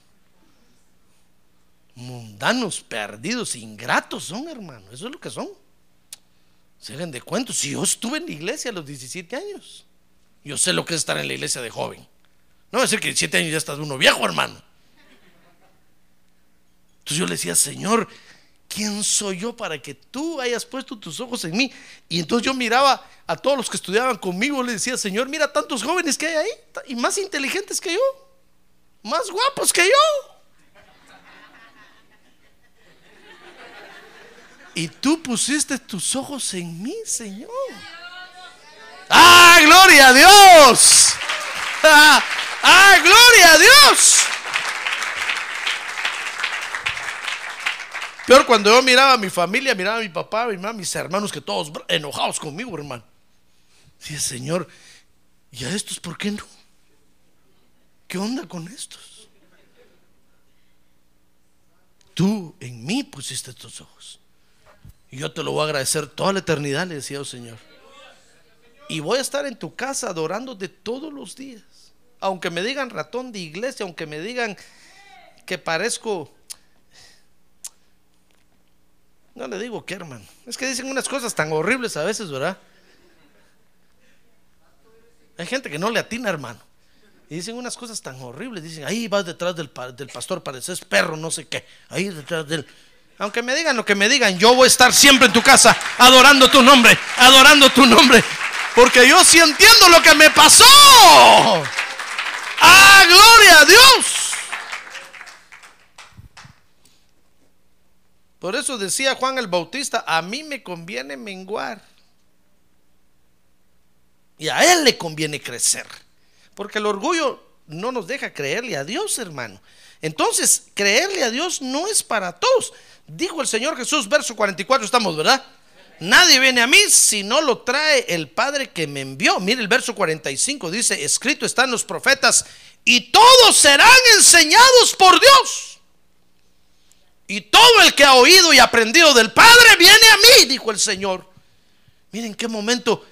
Mundanos, perdidos, ingratos son, hermano. Eso es lo que son. Se hagan de cuento. Si yo estuve en la iglesia a los 17 años, yo sé lo que es estar en la iglesia de joven. No va a decir que 17 años ya estás uno viejo, hermano. Entonces yo le decía, Señor, ¿quién soy yo para que tú hayas puesto tus ojos en mí? Y entonces yo miraba a todos los que estudiaban conmigo, le decía, Señor, mira tantos jóvenes que hay ahí, y más inteligentes que yo, más guapos que yo. Y tú pusiste tus ojos en mí, Señor. ¡Ah, gloria a Dios! ¡Ah, ah gloria a Dios! Peor cuando yo miraba a mi familia, miraba a mi papá, mi mamá, mis hermanos, que todos enojados conmigo, hermano. Sí, Señor, ¿y a estos por qué no? ¿Qué onda con estos? Tú en mí pusiste tus ojos. Y yo te lo voy a agradecer toda la eternidad, le decía el Señor. Y voy a estar en tu casa adorándote todos los días. Aunque me digan ratón de iglesia, aunque me digan que parezco... No le digo que, hermano. Es que dicen unas cosas tan horribles a veces, ¿verdad? Hay gente que no le atina, hermano. Y dicen unas cosas tan horribles. Dicen, ahí vas detrás del, del pastor, pareces perro, no sé qué. Ahí detrás del... Aunque me digan lo que me digan, yo voy a estar siempre en tu casa adorando tu nombre, adorando tu nombre. Porque yo sí entiendo lo que me pasó. ¡Ah, gloria a Dios! Por eso decía Juan el Bautista, a mí me conviene menguar. Y a él le conviene crecer. Porque el orgullo no nos deja creerle a Dios, hermano. Entonces, creerle a Dios no es para todos. Dijo el Señor Jesús, verso 44, estamos, ¿verdad? Nadie viene a mí si no lo trae el Padre que me envió. Mire el verso 45, dice, escrito están los profetas, y todos serán enseñados por Dios. Y todo el que ha oído y aprendido del Padre viene a mí, dijo el Señor. Miren qué momento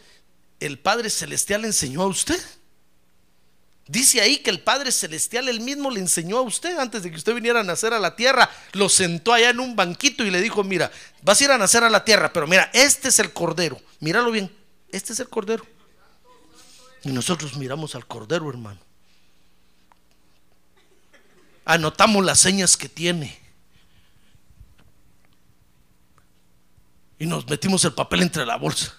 el Padre Celestial le enseñó a usted. Dice ahí que el Padre Celestial él mismo le enseñó a usted antes de que usted viniera a nacer a la tierra. Lo sentó allá en un banquito y le dijo, mira, vas a ir a nacer a la tierra, pero mira, este es el cordero. Míralo bien, este es el cordero. Y nosotros miramos al cordero, hermano. Anotamos las señas que tiene. Y nos metimos el papel entre la bolsa.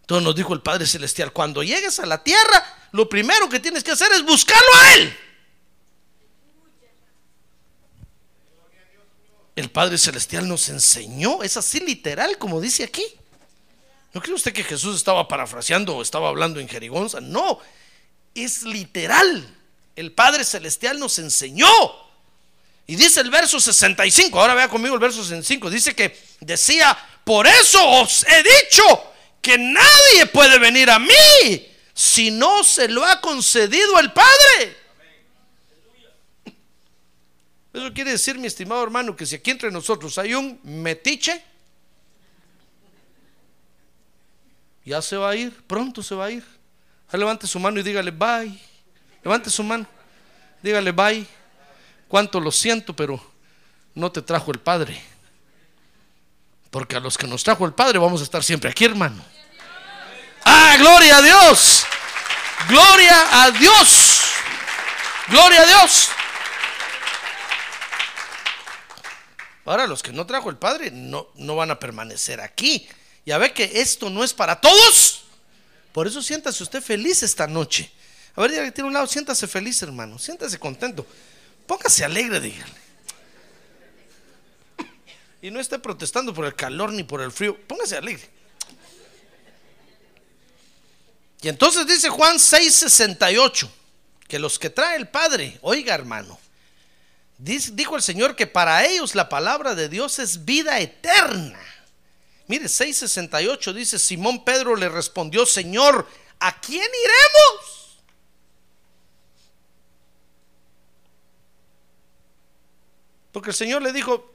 Entonces nos dijo el Padre Celestial, cuando llegues a la tierra, lo primero que tienes que hacer es buscarlo a Él. El Padre Celestial nos enseñó, es así literal como dice aquí. ¿No cree usted que Jesús estaba parafraseando o estaba hablando en jerigonza? No, es literal. El Padre Celestial nos enseñó. Y dice el verso 65, ahora vea conmigo el verso 65, dice que decía, por eso os he dicho que nadie puede venir a mí si no se lo ha concedido el Padre. Eso quiere decir, mi estimado hermano, que si aquí entre nosotros hay un metiche, ya se va a ir, pronto se va a ir. Levante su mano y dígale, bye. Levante su mano, dígale, bye. Cuánto lo siento, pero no te trajo el Padre. Porque a los que nos trajo el Padre vamos a estar siempre aquí, hermano. Ah, gloria a Dios. Gloria a Dios. Gloria a Dios. Ahora los que no trajo el Padre no, no van a permanecer aquí. Ya ve que esto no es para todos. Por eso siéntase usted feliz esta noche. A ver, dígale que tiene un lado, siéntase feliz, hermano. Siéntase contento. Póngase alegre, dígale. Y no esté protestando por el calor ni por el frío. Póngase alegre. Y entonces dice Juan 6:68, que los que trae el Padre, oiga hermano, dijo el Señor que para ellos la palabra de Dios es vida eterna. Mire, 6:68 dice, Simón Pedro le respondió, Señor, ¿a quién iremos? Porque el Señor le dijo,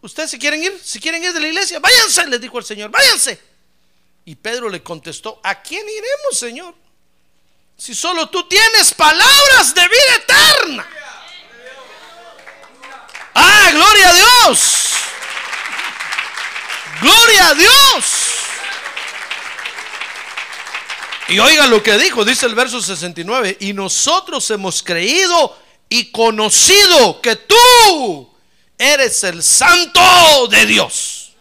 ¿ustedes se quieren ir? Si quieren ir de la iglesia, váyanse, le dijo el Señor, váyanse. Y Pedro le contestó, ¿a quién iremos, Señor? Si solo tú tienes palabras de vida eterna. Ah, gloria a Dios. Gloria a Dios. Y oiga lo que dijo, dice el verso 69, y nosotros hemos creído y conocido que tú eres el santo de Dios.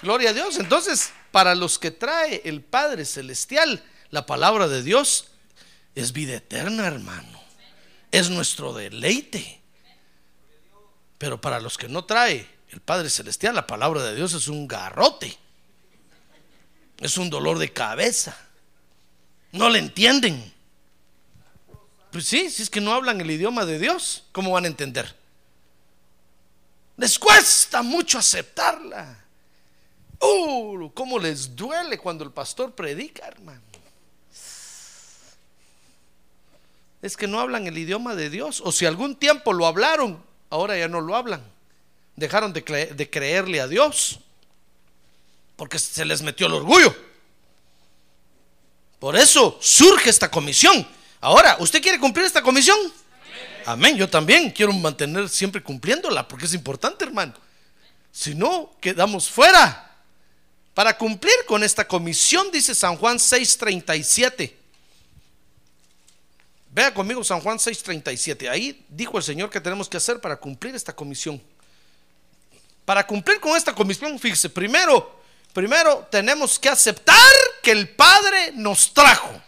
Gloria a Dios. Entonces, para los que trae el Padre Celestial, la palabra de Dios es vida eterna, hermano. Es nuestro deleite. Pero para los que no trae el Padre Celestial, la palabra de Dios es un garrote. Es un dolor de cabeza. No le entienden. Pues sí, si es que no hablan el idioma de Dios, ¿cómo van a entender? Les cuesta mucho aceptarla. Uh, cómo les duele cuando el pastor predica, hermano. Es que no hablan el idioma de Dios. O si algún tiempo lo hablaron, ahora ya no lo hablan. Dejaron de, de creerle a Dios. Porque se les metió el orgullo. Por eso surge esta comisión. Ahora, ¿usted quiere cumplir esta comisión? Amén. Yo también quiero mantener siempre cumpliéndola porque es importante, hermano. Si no, quedamos fuera. Para cumplir con esta comisión, dice San Juan 6:37. Vea conmigo San Juan 6:37. Ahí dijo el Señor que tenemos que hacer para cumplir esta comisión. Para cumplir con esta comisión, fíjese, primero, primero tenemos que aceptar que el Padre nos trajo.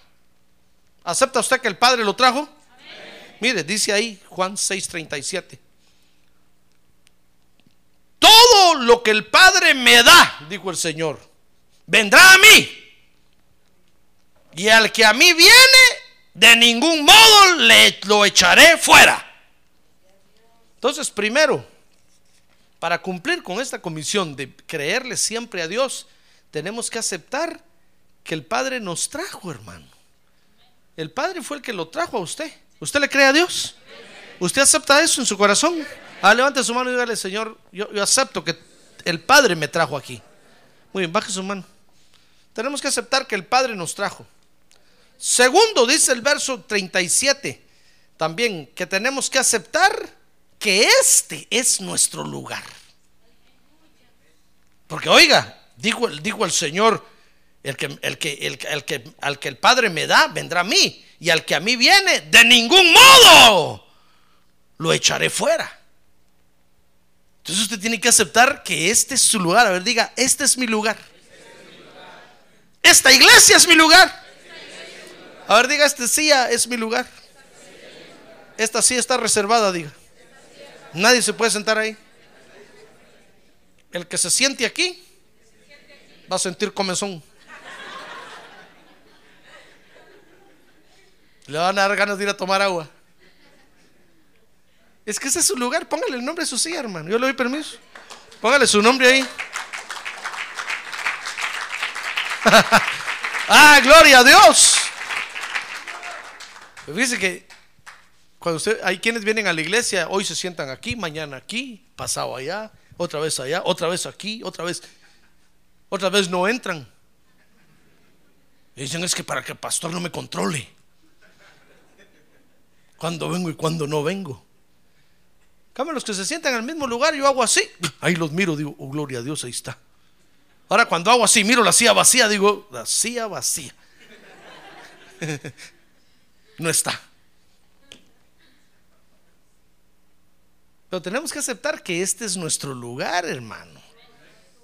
¿Acepta usted que el Padre lo trajo? Mire, dice ahí Juan 6:37. Todo lo que el Padre me da, dijo el Señor, vendrá a mí. Y al que a mí viene, de ningún modo le lo echaré fuera. Entonces, primero, para cumplir con esta comisión de creerle siempre a Dios, tenemos que aceptar que el Padre nos trajo, hermano. El Padre fue el que lo trajo a usted. ¿Usted le cree a Dios? ¿Usted acepta eso en su corazón? Ah, levante su mano y dígale, Señor, yo, yo acepto que el Padre me trajo aquí. Muy bien, baje su mano. Tenemos que aceptar que el Padre nos trajo. Segundo, dice el verso 37, también que tenemos que aceptar que este es nuestro lugar. Porque oiga, dijo, dijo el Señor, el que, el, que, el, que- al que el Padre me da, vendrá a mí. Y al que a mí viene, de ningún modo lo echaré fuera. Entonces usted tiene que aceptar que este es su lugar. A ver, diga, este es mi lugar. Esta iglesia es mi lugar. A ver, diga, esta silla es mi lugar. Esta silla está reservada, diga. Nadie se puede sentar ahí. El que se siente aquí va a sentir comezón. Le van a dar ganas de ir a tomar agua. Es que ese es su lugar. Póngale el nombre de su silla, hermano. Yo le doy permiso. Póngale su nombre ahí. ah, gloria a Dios. Fíjese que cuando usted, hay quienes vienen a la iglesia, hoy se sientan aquí, mañana aquí, pasado allá, otra vez allá, otra vez aquí, otra vez, otra vez no entran. Y dicen es que para que el pastor no me controle. Cuando vengo y cuando no vengo. Cambio los que se sientan en el mismo lugar, yo hago así. Ahí los miro, digo, oh gloria a Dios, ahí está. Ahora cuando hago así, miro la silla vacía, digo, la silla vacía. no está. Pero tenemos que aceptar que este es nuestro lugar, hermano.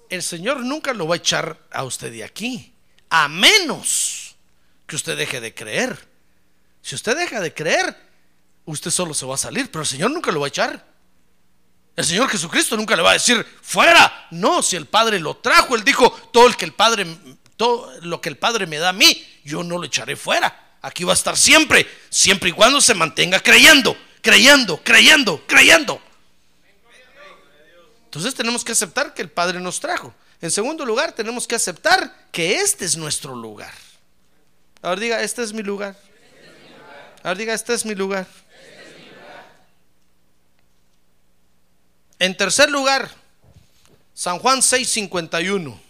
El Señor nunca lo va a echar a usted de aquí, a menos que usted deje de creer. Si usted deja de creer, usted solo se va a salir, pero el Señor nunca lo va a echar. El Señor Jesucristo nunca le va a decir fuera. No, si el Padre lo trajo, él dijo, todo el que el Padre todo lo que el Padre me da a mí, yo no lo echaré fuera. Aquí va a estar siempre, siempre y cuando se mantenga creyendo, creyendo, creyendo, creyendo. Entonces tenemos que aceptar que el Padre nos trajo. En segundo lugar, tenemos que aceptar que este es nuestro lugar. Ahora diga, este es mi lugar. Ahora diga, este es mi lugar. En tercer lugar, San Juan 6:51.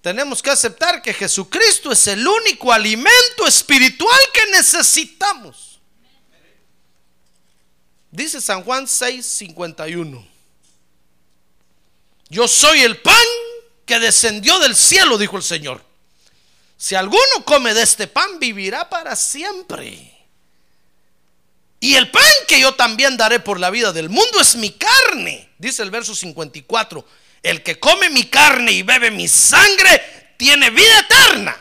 Tenemos que aceptar que Jesucristo es el único alimento espiritual que necesitamos. Dice San Juan 6:51. Yo soy el pan que descendió del cielo, dijo el Señor. Si alguno come de este pan, vivirá para siempre. Y el pan que yo también daré por la vida del mundo es mi carne, dice el verso 54. El que come mi carne y bebe mi sangre tiene vida eterna.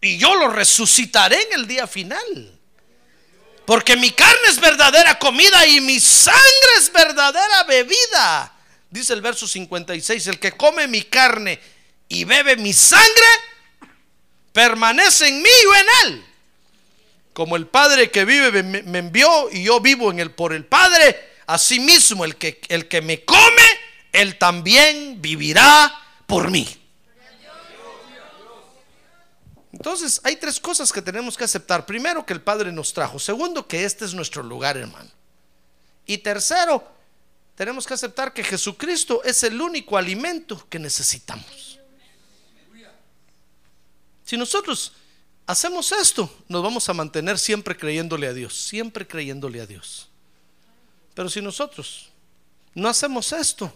Y yo lo resucitaré en el día final. Porque mi carne es verdadera comida y mi sangre es verdadera bebida. Dice el verso 56, el que come mi carne y bebe mi sangre, permanece en mí y en él. Como el Padre que vive me, envió y yo vivo en él por el Padre, asimismo el que, el que me come, él también vivirá por mí. Entonces, hay tres cosas que tenemos que aceptar. Primero, que el Padre nos trajo. Segundo, que este es nuestro lugar, hermano. Y tercero, tenemos que aceptar que Jesucristo es el único alimento que necesitamos. Si nosotros hacemos esto, nos vamos a mantener siempre creyéndole a Dios, siempre creyéndole a Dios. Pero si nosotros no hacemos esto,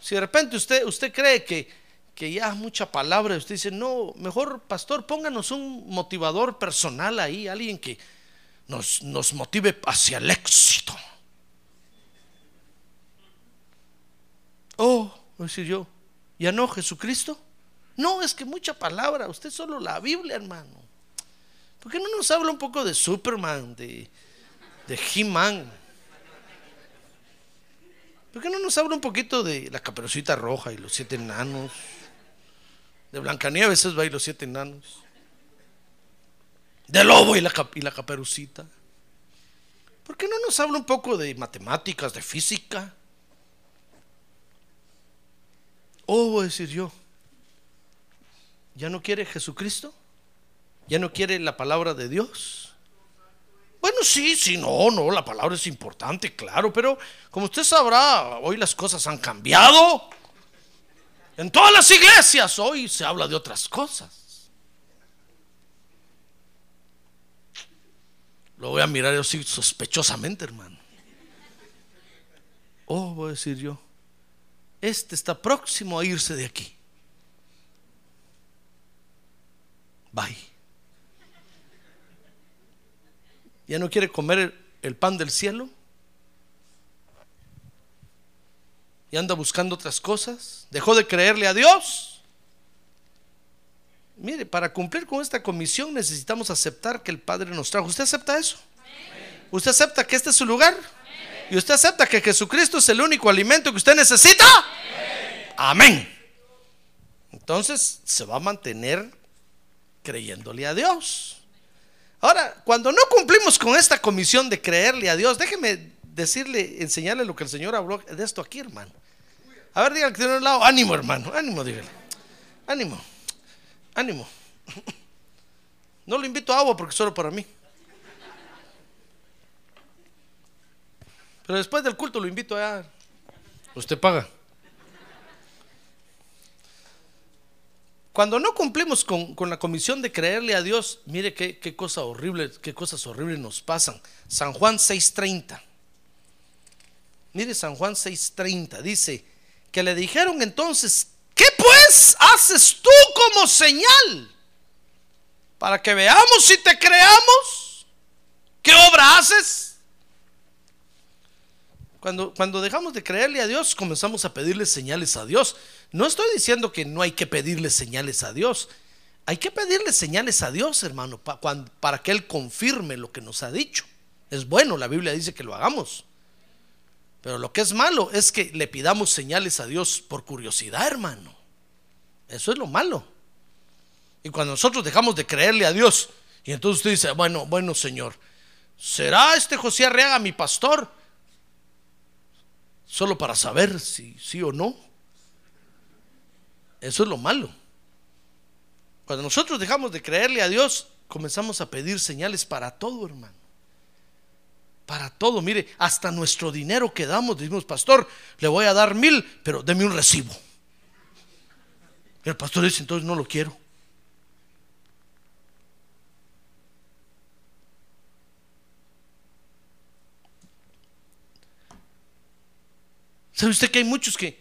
si de repente usted, usted cree que, que ya mucha palabra, usted dice, no, mejor pastor, pónganos un motivador personal ahí, alguien que nos, nos motive hacia el éxito. Oh, voy a decir yo, ¿ya no Jesucristo? No, es que mucha palabra, usted solo la Biblia, hermano. ¿Por qué no nos habla un poco de Superman, de, de He-Man? ¿Por qué no nos habla un poquito de la caperucita roja y los siete enanos? De Blancanieves va y los siete enanos. De lobo y la, y la caperucita. ¿Por qué no nos habla un poco de matemáticas, de física? Oh, voy a decir yo, ¿ya no quiere Jesucristo? ¿Ya no quiere la palabra de Dios? Bueno, sí, sí, no, no, la palabra es importante, claro, pero como usted sabrá, hoy las cosas han cambiado. En todas las iglesias hoy se habla de otras cosas. Lo voy a mirar así sospechosamente, hermano. Oh, voy a decir yo este está próximo a irse de aquí. Bye. ¿Ya no quiere comer el, pan del cielo? ¿Y anda buscando otras cosas? ¿Dejó de creerle a Dios? Mire, para cumplir con esta comisión necesitamos aceptar que el Padre nos trajo. ¿Usted acepta eso? ¿Usted acepta que este es su lugar? ¿Y usted acepta que Jesucristo es el único alimento que usted necesita? Amén. Entonces se va a mantener creyéndole a Dios. Ahora, cuando no cumplimos con esta comisión de creerle a Dios, déjeme decirle, enseñarle lo que el Señor habló de esto aquí, hermano. A ver, dígale que tiene un lado, ánimo, hermano, ánimo, dígale. Ánimo, ánimo. No lo invito a agua porque solo para mí. Pero después del culto lo invito a... Usted paga. Cuando no cumplimos con, la comisión de creerle a Dios, mire qué, qué cosa horrible, qué cosas horribles nos pasan. San Juan 6:30. Mire San Juan 6:30. Dice que le dijeron entonces, ¿qué pues haces tú como señal? Para que veamos si te creamos. ¿Qué obra haces? Cuando, dejamos de creerle a Dios, comenzamos a pedirle señales a Dios. No estoy diciendo que no hay que pedirle señales a Dios. Hay que pedirle señales a Dios, hermano, para que Él confirme lo que nos ha dicho. Es bueno, la Biblia dice que lo hagamos. Pero lo que es malo es que le pidamos señales a Dios por curiosidad, hermano. Eso es lo malo. Y cuando nosotros dejamos de creerle a Dios, y entonces usted dice, bueno, bueno, Señor, ¿será este José Arriaga mi pastor? Solo para saber si sí o no. Eso es lo malo. Cuando nosotros dejamos de creerle a Dios, comenzamos a pedir señales para todo, hermano. Para todo, mire, hasta nuestro dinero que damos, decimos, pastor, le voy a dar mil, pero deme un recibo. El pastor dice, entonces no lo quiero. ¿Sabe usted que hay muchos que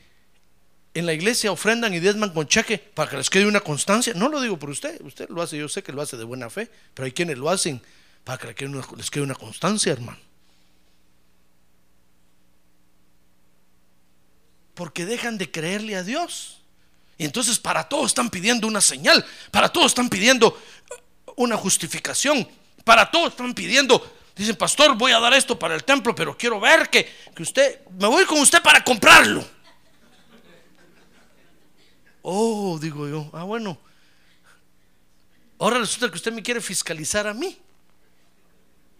en la iglesia ofrendan y diezman con cheque para que les quede una constancia? No lo digo por usted, usted lo hace, yo sé que lo hace de buena fe, pero hay quienes lo hacen para que les quede una constancia, hermano. Porque dejan de creerle a Dios. Y entonces para todos están pidiendo una señal, para todos están pidiendo una justificación, para todos están pidiendo Dicen, pastor, voy a dar esto para el templo, pero quiero ver que, que usted, me voy con usted para comprarlo. Oh, digo yo, ah, bueno. Ahora resulta que usted me quiere fiscalizar a mí.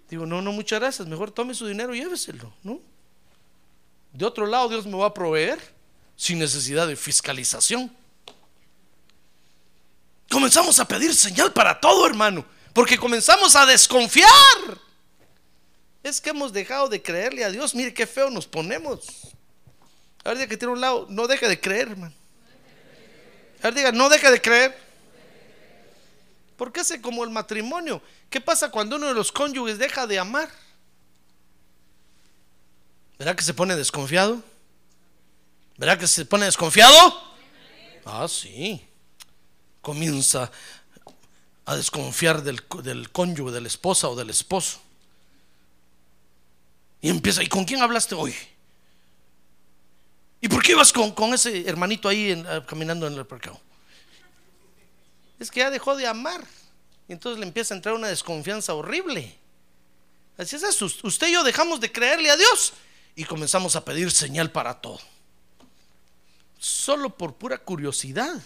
Digo, no, no, muchas gracias. Mejor tome su dinero y lléveselo, ¿no? De otro lado, Dios me va a proveer. sin necesidad de fiscalización. Comenzamos a pedir señal para todo, hermano, porque comenzamos a desconfiar. Es que hemos dejado de creerle a Dios. Mire qué feo nos ponemos. A ver, diga que tiene un lado, no deje de creer, hermano. A ver, diga, no deje de creer. Porque es como el matrimonio. ¿Qué pasa cuando uno de los cónyuges deja de amar? ¿Verdad que se pone desconfiado? ¿Verdad que se pone desconfiado? Ah, sí. Comienza a desconfiar del, del cónyuge, de la esposa o del esposo. Y empieza, ¿y con quién hablaste hoy? ¿Y por qué ibas con, ese hermanito ahí eh, caminando en el parqueo? Es que ya dejó de amar. Y entonces le empieza a entrar una desconfianza horrible. Así es. Usted y yo dejamos de creerle a Dios y comenzamos a pedir señal para todo. Solo por pura curiosidad.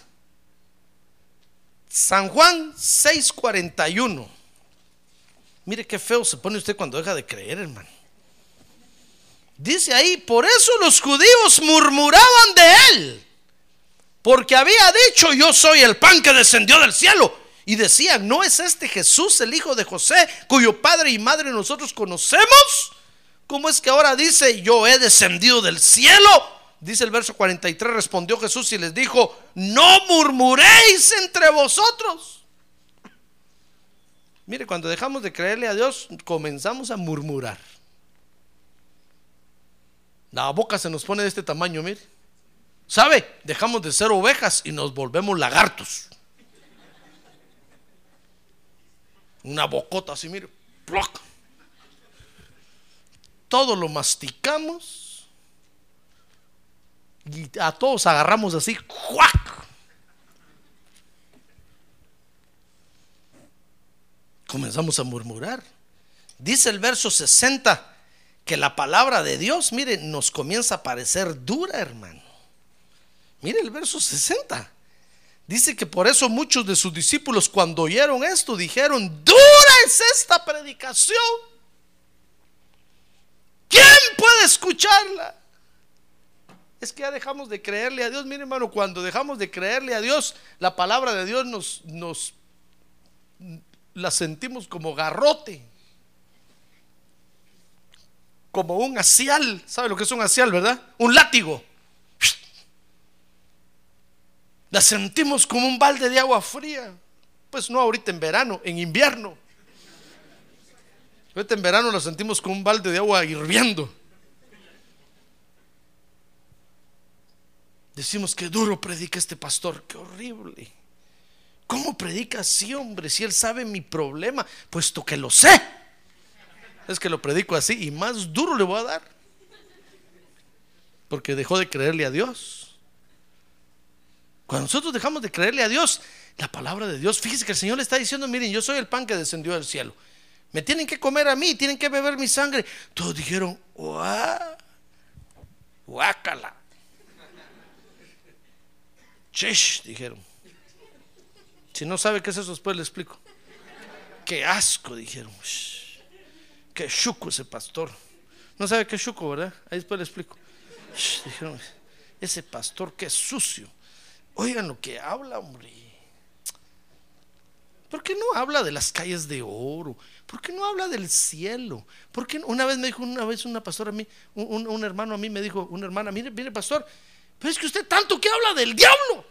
San Juan 6:41. Mire qué feo se pone usted cuando deja de creer, hermano. Dice ahí, por eso los judíos murmuraban de él, porque había dicho, yo soy el pan que descendió del cielo. Y decían, ¿no es este Jesús el hijo de José, cuyo padre y madre nosotros conocemos? ¿Cómo es que ahora dice, yo he descendido del cielo? Dice el verso 43, respondió Jesús y les dijo, no murmuréis entre vosotros. Mire, cuando dejamos de creerle a Dios, comenzamos a murmurar. La boca se nos pone de este tamaño, mire. ¿Sabe? Dejamos de ser ovejas y nos volvemos lagartos. Una bocota así, mire. Todo lo masticamos y a todos agarramos así. Comenzamos a murmurar. Dice el verso 60 que la palabra de Dios, mire, nos comienza a parecer dura, hermano. Mire el verso 60. Dice que por eso muchos de sus discípulos cuando oyeron esto dijeron, dura es esta predicación. ¿Quién puede escucharla? Es que ya dejamos de creerle a Dios. Mire hermano, cuando dejamos de creerle a Dios, la palabra de Dios nos, nos la sentimos como garrote como un asial. ¿Sabe lo que es un asial, verdad? Un látigo. La sentimos como un balde de agua fría. Pues no ahorita en verano, en invierno. Ahorita en verano la sentimos como un balde de agua hirviendo. Decimos que duro predica este pastor, qué horrible. ¿Cómo predica así, hombre? Si él sabe mi problema, puesto que lo sé es que lo predico así y más duro le voy a dar. Porque dejó de creerle a Dios. Cuando nosotros dejamos de creerle a Dios, la palabra de Dios, fíjese que el Señor le está diciendo, miren, yo soy el pan que descendió del cielo. Me tienen que comer a mí, tienen que beber mi sangre. Todos dijeron, ¡guau! ¡Guácala! Chesh, dijeron. Si no sabe qué es eso, después le explico. ¡Qué asco! Dijeron. Qué chuco ese pastor. No sabe qué chuco, ¿verdad? Ahí después le explico. dijeron, ese pastor qué sucio. Oigan lo que habla, hombre. ¿Por qué no habla de las calles de oro? ¿Por qué no habla del cielo? ¿Por qué una vez me dijo una vez una pastora a mí, un, hermano a mí me dijo, una hermana, mire, mire pastor, pero es que usted tanto que habla del diablo.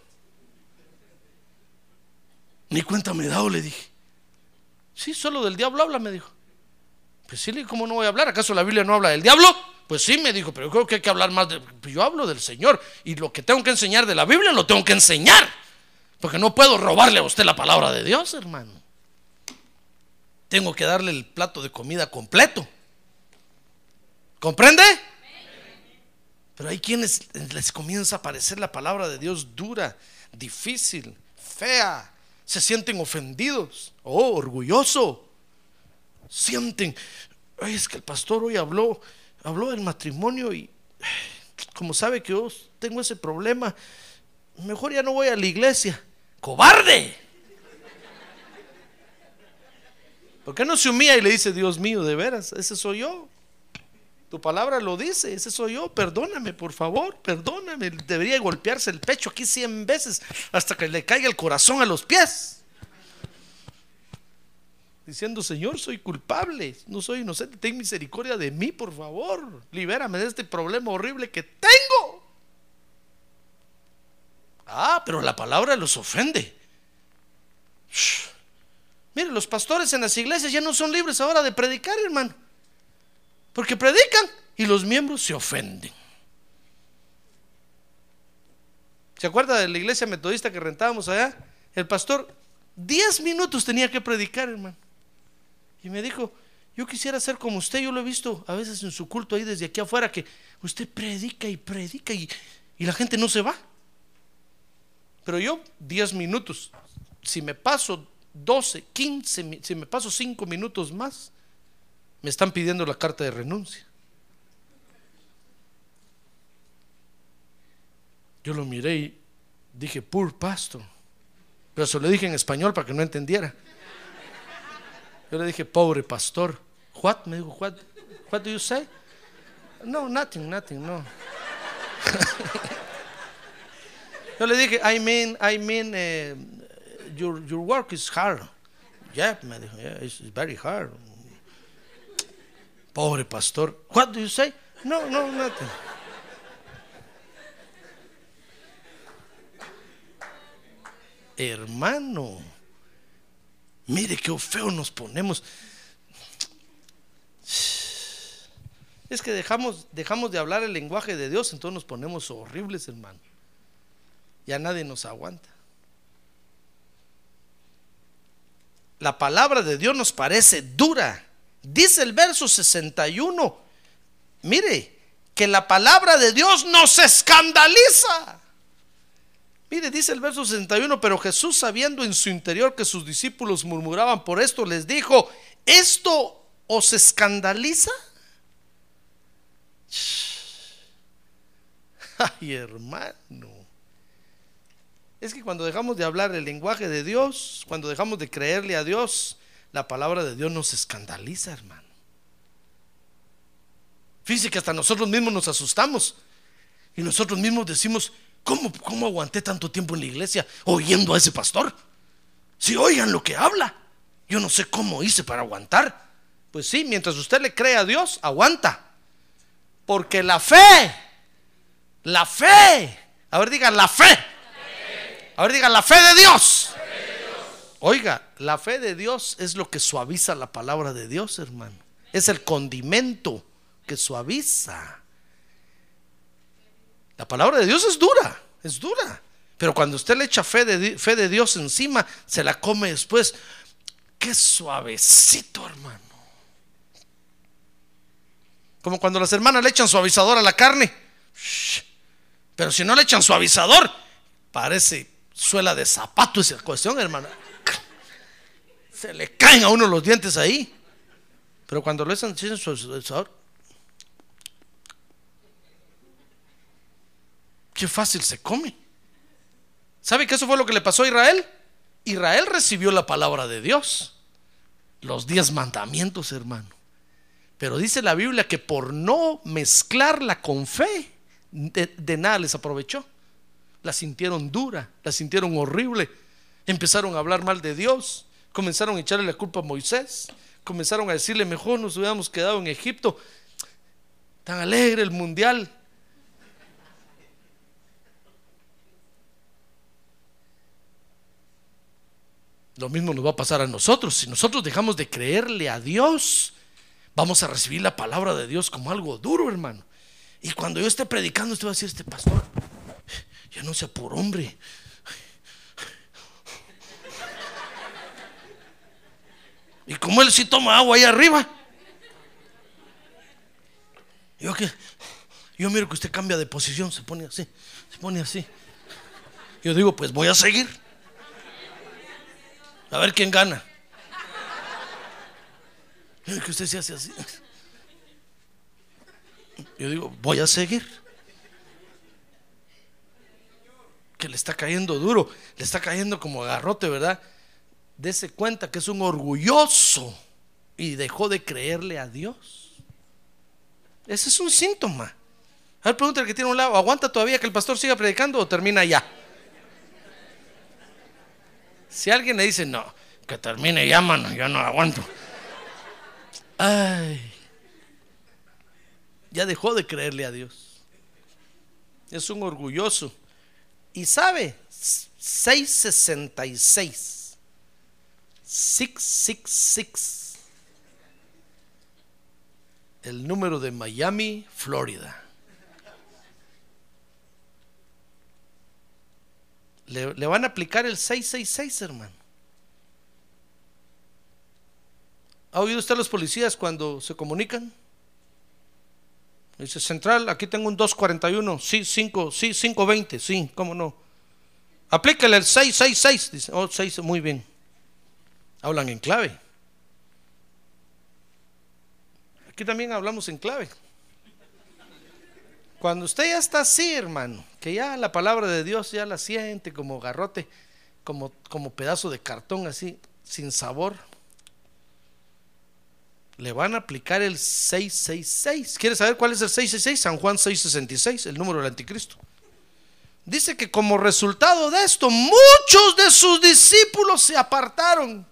Ni cuenta me he dado, le dije. Sí, solo del diablo habla, me dijo. Pues sí, ¿cómo no voy a hablar? ¿Acaso la Biblia no habla del diablo? Pues sí, me dijo, pero creo que hay que hablar más de... Pues yo hablo del Señor y lo que tengo que enseñar de la Biblia lo tengo que enseñar. Porque no puedo robarle a usted la palabra de Dios, hermano. Tengo que darle el plato de comida completo. ¿Comprende? Pero hay quienes les comienza a parecer la palabra de Dios dura, difícil, fea. Se sienten ofendidos. Oh, orgulloso sienten, es que el pastor hoy habló, habló del matrimonio y como sabe que yo tengo ese problema, mejor ya no voy a la iglesia. ¡Cobarde! ¿Por qué no se humilla y le dice, Dios mío, de veras, ese soy yo? Tu palabra lo dice, ese soy yo. Perdóname, por favor, perdóname. Debería golpearse el pecho aquí cien veces hasta que le caiga el corazón a los pies. Diciendo, Señor, soy culpable, no soy inocente, ten misericordia de mí, por favor. Libérame de este problema horrible que tengo. Ah, pero la palabra los ofende. Mire, los pastores en las iglesias ya no son libres ahora de predicar, hermano. Porque predican y los miembros se ofenden. ¿Se acuerda de la iglesia metodista que rentábamos allá? El pastor 10 minutos tenía que predicar, hermano. Y me dijo, yo quisiera ser como usted, yo lo he visto a veces en su culto ahí desde aquí afuera, que usted predica y predica y, y la gente no se va. Pero yo 10 minutos, si me paso 12, 15, si me paso 5 minutos más, me están pidiendo la carta de renuncia. Yo lo miré y dije, poor pastor. Pero se lo dije en español para que no entendiera. Yo le dije, pobre pastor. What? Me dijo, what, what do you say? No, nothing, nothing, no. Yo le dije, I mean, I mean, uh, your, your work is hard. Yeah, me dijo, yeah, it's very hard. Pobre pastor. What do you say? No, no, nothing. Hermano, mire qué feo nos ponemos. Es que dejamos, dejamos de hablar el lenguaje de Dios, entonces nos ponemos horribles, hermano. Ya nadie nos aguanta. La palabra de Dios nos parece dura. Dice el verso 61, mire, que la palabra de Dios nos escandaliza. Mire, dice el verso 61, pero Jesús sabiendo en su interior que sus discípulos murmuraban por esto, les dijo, ¿esto os escandaliza? Ay, hermano. Es que cuando dejamos de hablar el lenguaje de Dios, cuando dejamos de creerle a Dios, la palabra de Dios nos escandaliza, hermano. Fíjese que hasta nosotros mismos nos asustamos y nosotros mismos decimos, ¿cómo, ¿cómo aguanté tanto tiempo en la iglesia oyendo a ese pastor? Si oigan lo que habla, yo no sé cómo hice para aguantar. Pues sí, mientras usted le cree a Dios, aguanta. Porque la fe, la fe, a ver digan la fe. A ver digan la fe de Dios. Oiga, la fe de Dios es lo que suaviza la palabra de Dios, hermano. Es el condimento que suaviza. La palabra de Dios es dura, es dura. Pero cuando usted le echa fe de, fe de Dios encima, se la come después. Qué suavecito, hermano. Como cuando las hermanas le echan suavizador a la carne. Pero si no le echan suavizador, parece suela de zapato esa cuestión, hermano. Se le caen a uno los dientes ahí. Pero cuando lo echan suavizador, qué fácil se come. ¿Sabe que eso fue lo que le pasó a Israel? Israel recibió la palabra de Dios, los diez mandamientos, hermano. Pero dice la Biblia que por no mezclarla con fe, de, nada les aprovechó. La sintieron dura, la sintieron horrible. Empezaron a hablar mal de Dios, comenzaron a echarle la culpa a Moisés, comenzaron a decirle, mejor nos hubiéramos quedado en Egipto. Tan alegre el mundial, Lo mismo nos va a pasar a nosotros. Si nosotros dejamos de creerle a Dios, vamos a recibir la palabra de Dios como algo duro, hermano. Y cuando yo esté predicando, usted va a decir, este pastor, ya no sea por hombre. Y como él sí toma agua ahí arriba. Yo que yo miro que usted cambia de posición, se pone así, se pone así. Yo digo, pues voy a seguir. A ver quién gana. Que usted se hace así. Yo digo, voy a seguir. Que le está cayendo duro, le está cayendo como garrote, ¿verdad? Dese cuenta que es un orgulloso y dejó de creerle a Dios. Ese es un síntoma. A ver, pregúntale que tiene un lado, ¿aguanta todavía que el pastor siga predicando o termina ya? Si alguien le dice, no, que termine ya, mano, yo no aguanto. Ay, ya dejó de creerle a Dios. Es un orgulloso. Y sabe, 666. 666. El número de Miami, Florida. Le, van a aplicar el 666, hermano. ¿Ha oído usted a los policías cuando se comunican? Dice, central, aquí tengo un 241, sí, 5, sí, 520, sí, cómo no. Aplícale el 666, dice, oh, 6, muy bien. Hablan en clave. Aquí también hablamos en clave. Cuando usted ya está así, hermano, que ya la palabra de Dios ya la siente como garrote, como, como pedazo de cartón así, sin sabor, le van a aplicar el 666. ¿Quiere saber cuál es el 666? San Juan 666, el número del anticristo. Dice que como resultado de esto, muchos de sus discípulos se apartaron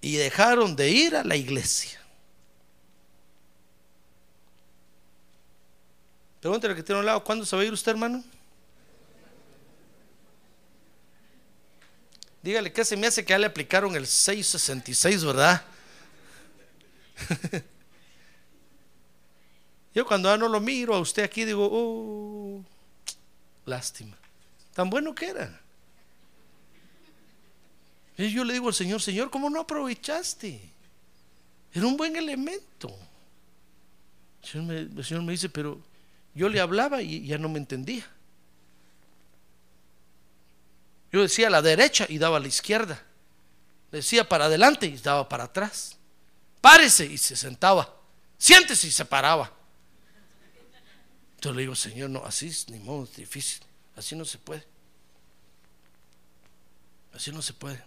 y dejaron de ir a la iglesia. Pregúntale que tiene un lado, ¿cuándo se va a ir usted, hermano? Dígale que se me hace que ya le aplicaron el 666, ¿verdad? Yo cuando ya no lo miro a usted aquí digo, oh, lástima. Tan bueno que era. Y yo le digo al Señor, Señor, ¿cómo no aprovechaste? Era un buen elemento. El Señor me dice, pero yo le hablaba y ya no me entendía. Yo decía a la derecha y daba a la izquierda. Decía para adelante y daba para atrás. Párese y se sentaba. Siéntese y se paraba. Entonces le digo, Señor, no, así es, ni modo, es difícil. Así no se puede. Así no se puede.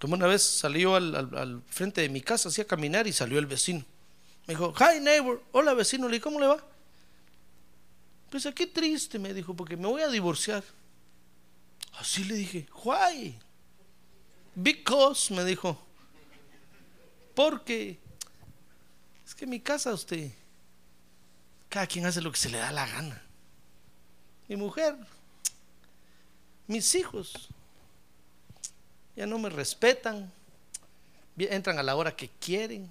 Como una vez salió al, al, al frente de mi casa, hacía caminar y salió el vecino. Me dijo, hi neighbor, hola vecino, le dije, ¿cómo le va? Pues aquí triste, me dijo, porque me voy a divorciar. Así le dije, why? Because, me dijo, porque es que mi casa usted, cada quien hace lo que se le da la gana. Mi mujer, mis hijos, ya no me respetan, entran a la hora que quieren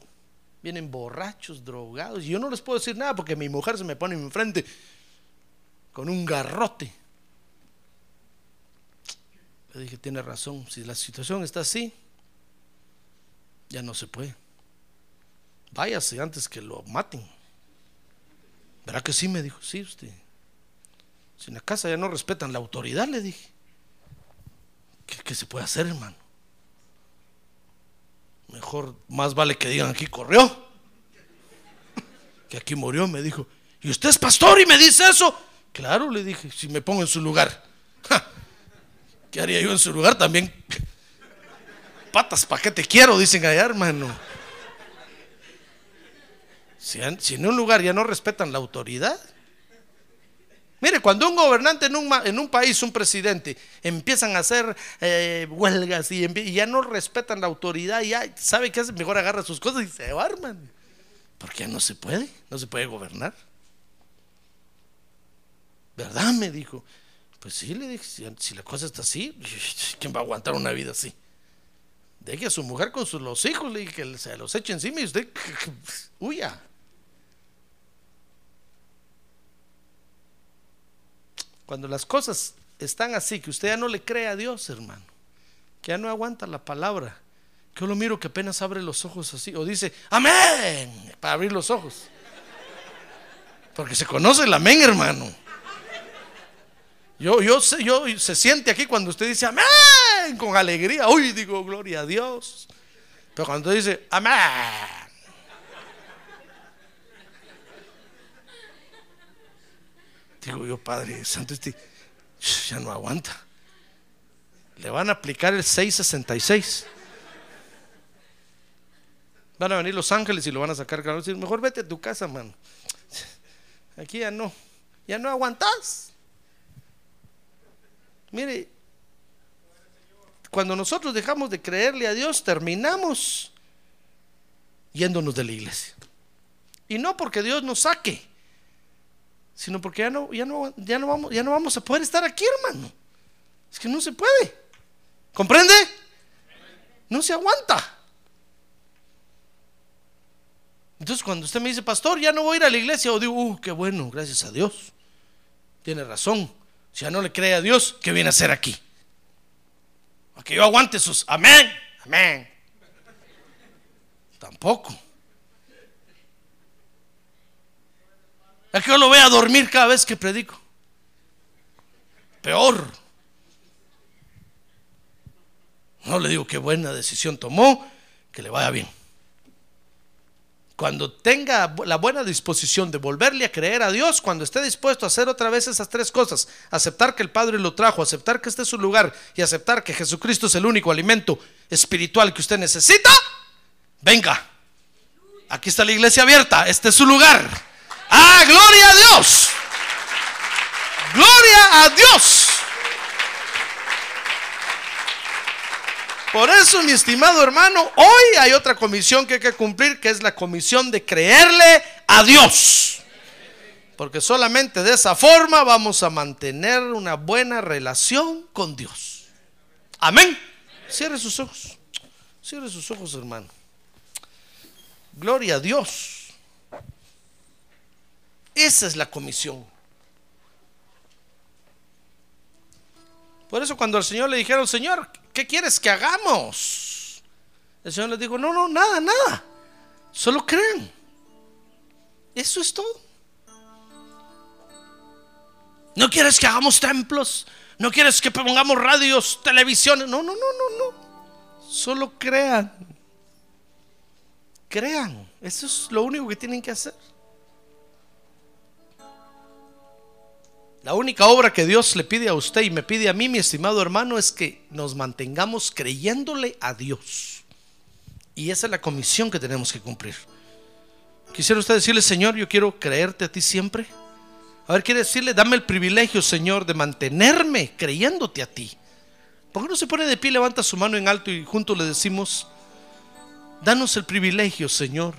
vienen borrachos, drogados, y yo no les puedo decir nada porque mi mujer se me pone enfrente con un garrote. Le dije, tiene razón, si la situación está así, ya no se puede. Váyase antes que lo maten. ¿Verdad que sí? Me dijo, sí, usted. Si en la casa ya no respetan la autoridad, le dije. ¿Qué, qué se puede hacer, hermano? Mejor, más vale que digan aquí corrió. Que aquí murió, me dijo. ¿Y usted es pastor y me dice eso? Claro, le dije, si me pongo en su lugar. ¿Qué haría yo en su lugar también? Patas, ¿para qué te quiero? Dicen allá, hermano. Si, si en un lugar ya no respetan la autoridad, Mire, cuando un gobernante en un, país, un presidente, empiezan a hacer eh, huelgas y, ya no respetan la autoridad, ya sabe que hace, mejor agarra sus cosas y se va. Porque ya no se puede, no se puede gobernar. ¿Verdad? Me dijo. Pues sí, le dije, si, la cosa está así, ¿quién va a aguantar una vida así? Deje a su mujer con los hijos, le dije que se los eche encima y usted huya. Cuando las cosas están así, que usted ya no le cree a Dios, hermano, que ya no aguanta la palabra, que yo lo miro que apenas abre los ojos así, o dice, amén, para abrir los ojos. Porque se conoce el amén, hermano. Yo, yo, sé, yo se siente aquí cuando usted dice amén, con alegría. Uy, digo, gloria a Dios. Pero cuando dice amén, Digo yo, Padre Santo, este ya no aguanta. Le van a aplicar el 666. Van a venir los ángeles y lo van a sacar. Claro, mejor vete a tu casa, mano. Aquí ya no. Ya no aguantas. Mire, cuando nosotros dejamos de creerle a Dios, terminamos yéndonos de la iglesia. Y no porque Dios nos saque, sino porque ya no, ya no, ya no, vamos, ya no vamos a poder estar aquí, hermano. Es que no se puede. ¿Comprende? No se aguanta. Entonces cuando usted me dice, pastor, ya no voy a ir a la iglesia, o digo, uh, qué bueno, gracias a Dios. Tiene razón. Si ya no le cree a Dios, ¿qué viene a hacer aquí? A que yo aguante sus amén, amén. Tampoco. A que yo lo vea dormir cada vez que predico. Peor. No le digo qué buena decisión tomó, que le vaya bien. Cuando tenga la buena disposición de volverle a creer a Dios, cuando esté dispuesto a hacer otra vez esas tres cosas, aceptar que el Padre lo trajo, aceptar que este es su lugar y aceptar que Jesucristo es el único alimento espiritual que usted necesita, venga. Aquí está la iglesia abierta, este es su lugar. Ah, gloria a Dios. Gloria a Dios. Por eso, mi estimado hermano, hoy hay otra comisión que hay que cumplir, que es la comisión de creerle a Dios. Porque solamente de esa forma vamos a mantener una buena relación con Dios. Amén. Cierre sus ojos. Cierre sus ojos, hermano. Gloria a Dios. Esa es la comisión. Por eso cuando al Señor le dijeron, Señor, ¿qué quieres que hagamos? El Señor les dijo, no, no, nada, nada. Solo crean. Eso es todo. No quieres que hagamos templos. No quieres que pongamos radios, televisiones. No, no, no, no, no. Solo crean. Crean. Eso es lo único que tienen que hacer. La única obra que Dios le pide a usted y me pide a mí, mi estimado hermano, es que nos mantengamos creyéndole a Dios. Y esa es la comisión que tenemos que cumplir. Quisiera usted decirle, Señor, yo quiero creerte a ti siempre. A ver, quiere decirle, dame el privilegio, Señor, de mantenerme creyéndote a ti. ¿Por qué no se pone de pie, levanta su mano en alto y juntos le decimos, danos el privilegio, Señor?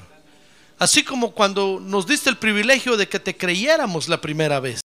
Así como cuando nos diste el privilegio de que te creyéramos la primera vez.